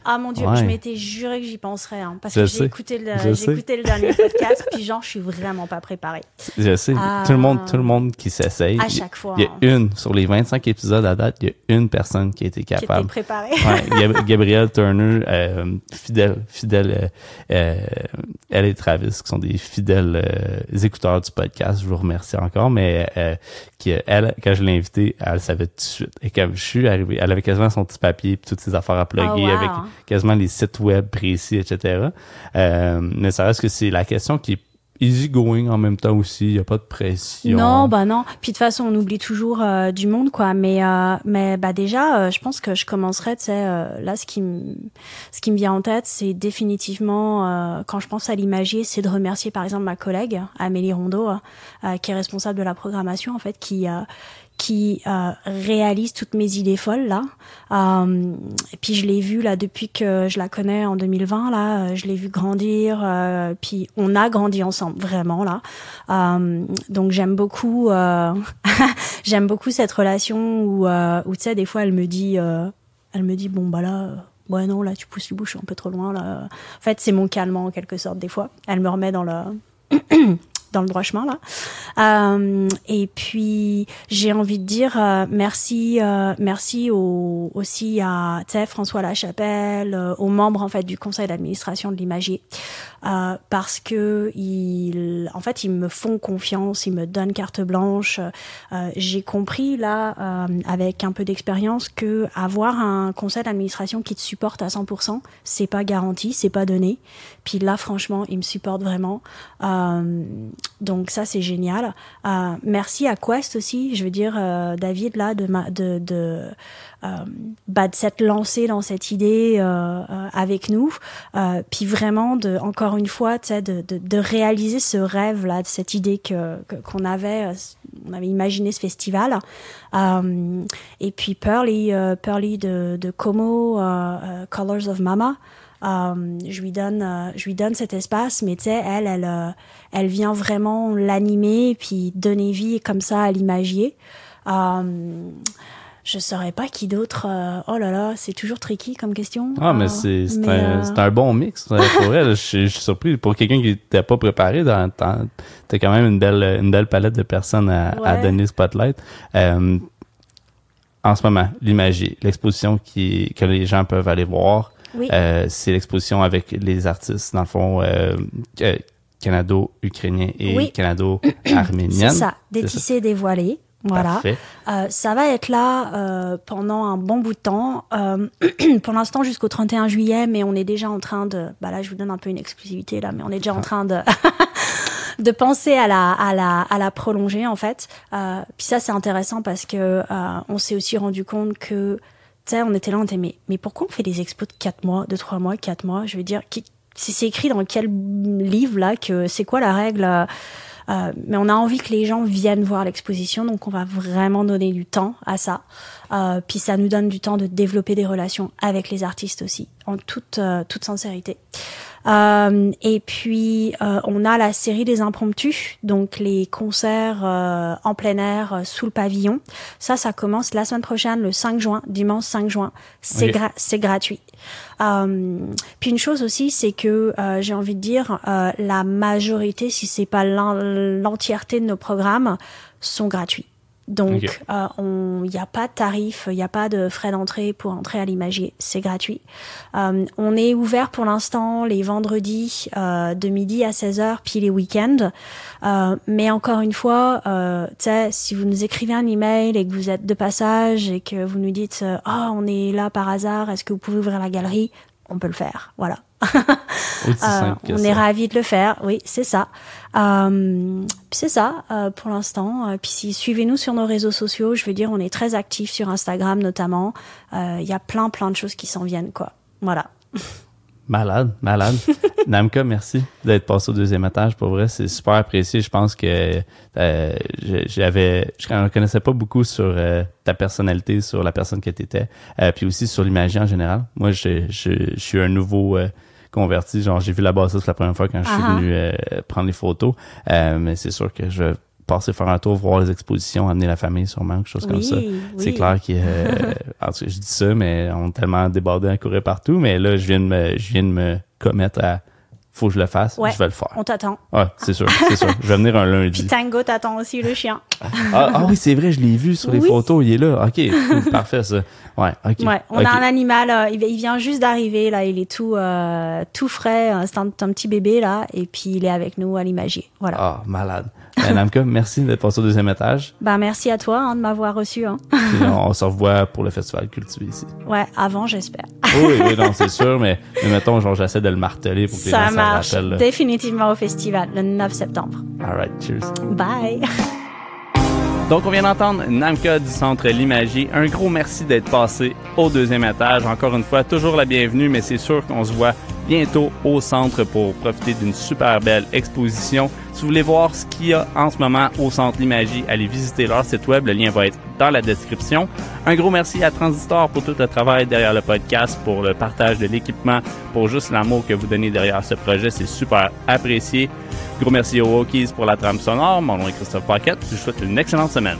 Ah mon dieu, je m'étais juré que j'y penserais, hein, parce que j'ai écouté, le, j'ai écouté le dernier podcast, puis genre, je suis vraiment pas préparée. Je sais. tout le monde, tout le monde qui s'essaye. À chaque fois. Il y a une, sur les 25 épisodes à date, il y a une personne qui a été capable. Qui était préparée. ouais, [LAUGHS] Gabrielle Turner, euh, fidèle, fidèle, euh, euh, elle et Travis, qui sont des fidèles euh, écouteurs du podcast, je vous remercie encore, mais qui, elle, quand je l'ai invitée, elle savait tout de suite. Et quand je suis arrivé, elle avait quasiment son petit papier, puis toutes ses affaires à plugger oh, avec quasiment les sites web précis, etc. Euh, mais ça reste que c'est la question qui est easy going en même temps aussi, il y a pas de pression. Non, bah non. Puis de toute façon, on oublie toujours euh, du monde quoi, mais euh, mais bah déjà euh, je pense que je commencerai tu sais là ce qui ce qui me vient en tête, c'est définitivement quand je pense à l'imagier, c'est de remercier par exemple ma collègue Amélie Rondeau qui est responsable de la programmation en fait qui qui euh, réalise toutes mes idées folles là. Euh, et puis je l'ai vu là depuis que je la connais en 2020 là, euh, je l'ai vu grandir. Euh, puis on a grandi ensemble vraiment là. Euh, donc j'aime beaucoup, [LAUGHS] j'aime beaucoup cette relation où, tu sais des fois elle me dit, elle me dit bon bah là. Ouais non là tu pousses le bouche un peu trop loin là. En fait c'est mon calmant en quelque sorte des fois. Elle me remet dans le [CLEARS THROAT] dans le droit chemin là. Euh, et puis j'ai envie de dire euh, merci, euh, merci au, aussi à François Lachapelle, aux membres en fait du conseil d'administration de l'Imagier, parce que ils, en fait ils me font confiance, ils me donnent carte blanche. j'ai compris là avec un peu d'expérience que avoir un conseil d'administration qui te supporte à 100%, c'est pas garanti, c'est pas donné. Puis là franchement, ils me supportent vraiment. Donc ça c'est génial. Euh, merci à Quest aussi, je veux dire euh, David là de de, de euh, bah, de s'être lancé dans cette idée avec nous, puis vraiment de encore une fois, de, de, de, réaliser ce rêve là, cette idée que qu'on avait, on avait imaginé ce festival. et puis Pearly, Pearly de, de Como, Colors of Mama. Euh, je lui donne, euh, je lui donne cet espace, mais tu sais, elle, elle, euh, elle vient vraiment l'animer puis donner vie comme ça à l'imagier. je saurais pas qui d'autre. oh là là, c'est toujours tricky comme question. Ah, mais c'est un, un, bon mix. Pour je, suis surpris. Pour quelqu'un qui n'était pas préparé, t'as quand même une belle, une belle palette de personnes à, à donner spotlight. en ce moment, l'imagier, l'exposition qui que les gens peuvent aller voir. Euh, c'est l'exposition avec les artistes, dans le fond, euh, euh canado-ukrainien et canado-arménien. [CLEARS THROAT] C'est ça, détissé, dévoilé. Voilà. Euh, ça va être là euh, pendant un bon bout de temps. Euh, [CLEARS THROAT] pour l'instant jusqu'au 31 juillet, mais on est déjà en train de. Bah là, je vous donne un peu une exclusivité là, mais on est déjà en train de. [LAUGHS] de penser à la à la à la prolonger en fait. Puis ça c'est intéressant parce que on s'est aussi rendu compte que on était là, on était, mais, mais pourquoi on fait des expos de 4 mois, de 3 mois, 4 mois? Je veux dire, c'est écrit dans quel livre là que c'est quoi la règle euh, mais on a envie que les gens viennent voir l'exposition, donc on va vraiment donner du temps à ça. Euh, puis ça nous donne du temps de développer des relations avec les artistes aussi, en toute euh, toute sincérité. Euh, et puis euh, on a la série des impromptus, donc les concerts euh, en plein air sous le pavillon. Ça, ça commence la semaine prochaine, le 5 juin, dimanche 5 juin. C'est c'est gratuit. puis une chose aussi, c'est que j'ai envie de dire la majorité, si c'est pas l'entièreté de nos programmes, sont gratuits. Donc, il euh, n'y a pas de tarif, il n'y a pas de frais d'entrée pour entrer à l'imagier, c'est gratuit. Euh, on est ouvert pour l'instant les vendredis euh, de midi à 16h, puis les week-ends. Euh, mais encore une fois, euh, si vous nous écrivez un email et que vous êtes de passage et que vous nous dites « Ah, on est là par hasard, est-ce que vous pouvez ouvrir la galerie ?» On peut le faire, voilà. euh, on est ravis de le faire, oui, c'est ça. Euh, c'est ça euh, pour l'instant. Puis si, suivez-nous sur nos réseaux sociaux, je veux dire, on est très actifs sur Instagram notamment. Il y a plein plein de choses qui s'en viennent, quoi. Voilà. [LAUGHS] Malade, malade. [LAUGHS] Namka, merci d'être passé au deuxième étage. Pour vrai, c'est super apprécié. Je pense que euh, j'avais, je ne connaissais pas beaucoup sur euh, ta personnalité, sur la personne que tu étais, euh, puis aussi sur l'imagerie en général. Moi, je, je, je suis un nouveau converti. Genre, j'ai vu la bassiste la première fois quand je suis ah ah. venu prendre les photos. mais c'est sûr que je passer faire un tour, voir les expositions, amener la famille sûrement, quelque chose comme ça. C'est clair que euh, je dis ça, mais on est tellement débordé à courir partout, mais là, je viens de me, je viens de me commettre à faut que je le fasse, je vais le faire. On t'attend. Ouais, c'est sûr, c'est sûr. Je vais venir un lundi. Puis Tango t'attend aussi, le chien. ah, ah, oui, c'est vrai, je l'ai vu sur les photos, il est là. OK, parfait ça. Ouais, OK. Ouais, on a un animal, euh, il, vient juste d'arriver là, il est tout euh, tout frais, c'est un, petit bébé là et puis il est avec nous à l'imagier. Voilà. Ah, malade. Ben, Namka, merci d'être passé au deuxième étage. Ben, merci à toi hein, de m'avoir reçu. Hein. on, [LAUGHS] se revoit pour le festival cultivé ici. Ouais, avant, j'espère. oui, oui, non, c'est [LAUGHS] sûr, mais, mettons, genre, j'essaie de le marteler pour que ça les marche. Définitivement au festival, le 9 septembre. All right, cheers. Bye. [LAUGHS] Donc, on vient d'entendre Namka du Centre Limagie. Un gros merci d'être passé au deuxième étage. Encore une fois, toujours la bienvenue, mais c'est sûr qu'on se voit bientôt au centre pour profiter d'une super belle exposition. Si vous voulez voir ce qu'il y a en ce moment au Centre Limagie, allez visiter leur site web. Le lien va être dans la description. Un gros merci à Transistor pour tout le travail derrière le podcast, pour le partage de l'équipement, pour juste l'amour que vous donnez derrière ce projet. C'est super apprécié. Gros merci aux Wokies pour la trame sonore. Mon nom est Christophe Paquette. Je vous souhaite une excellente semaine.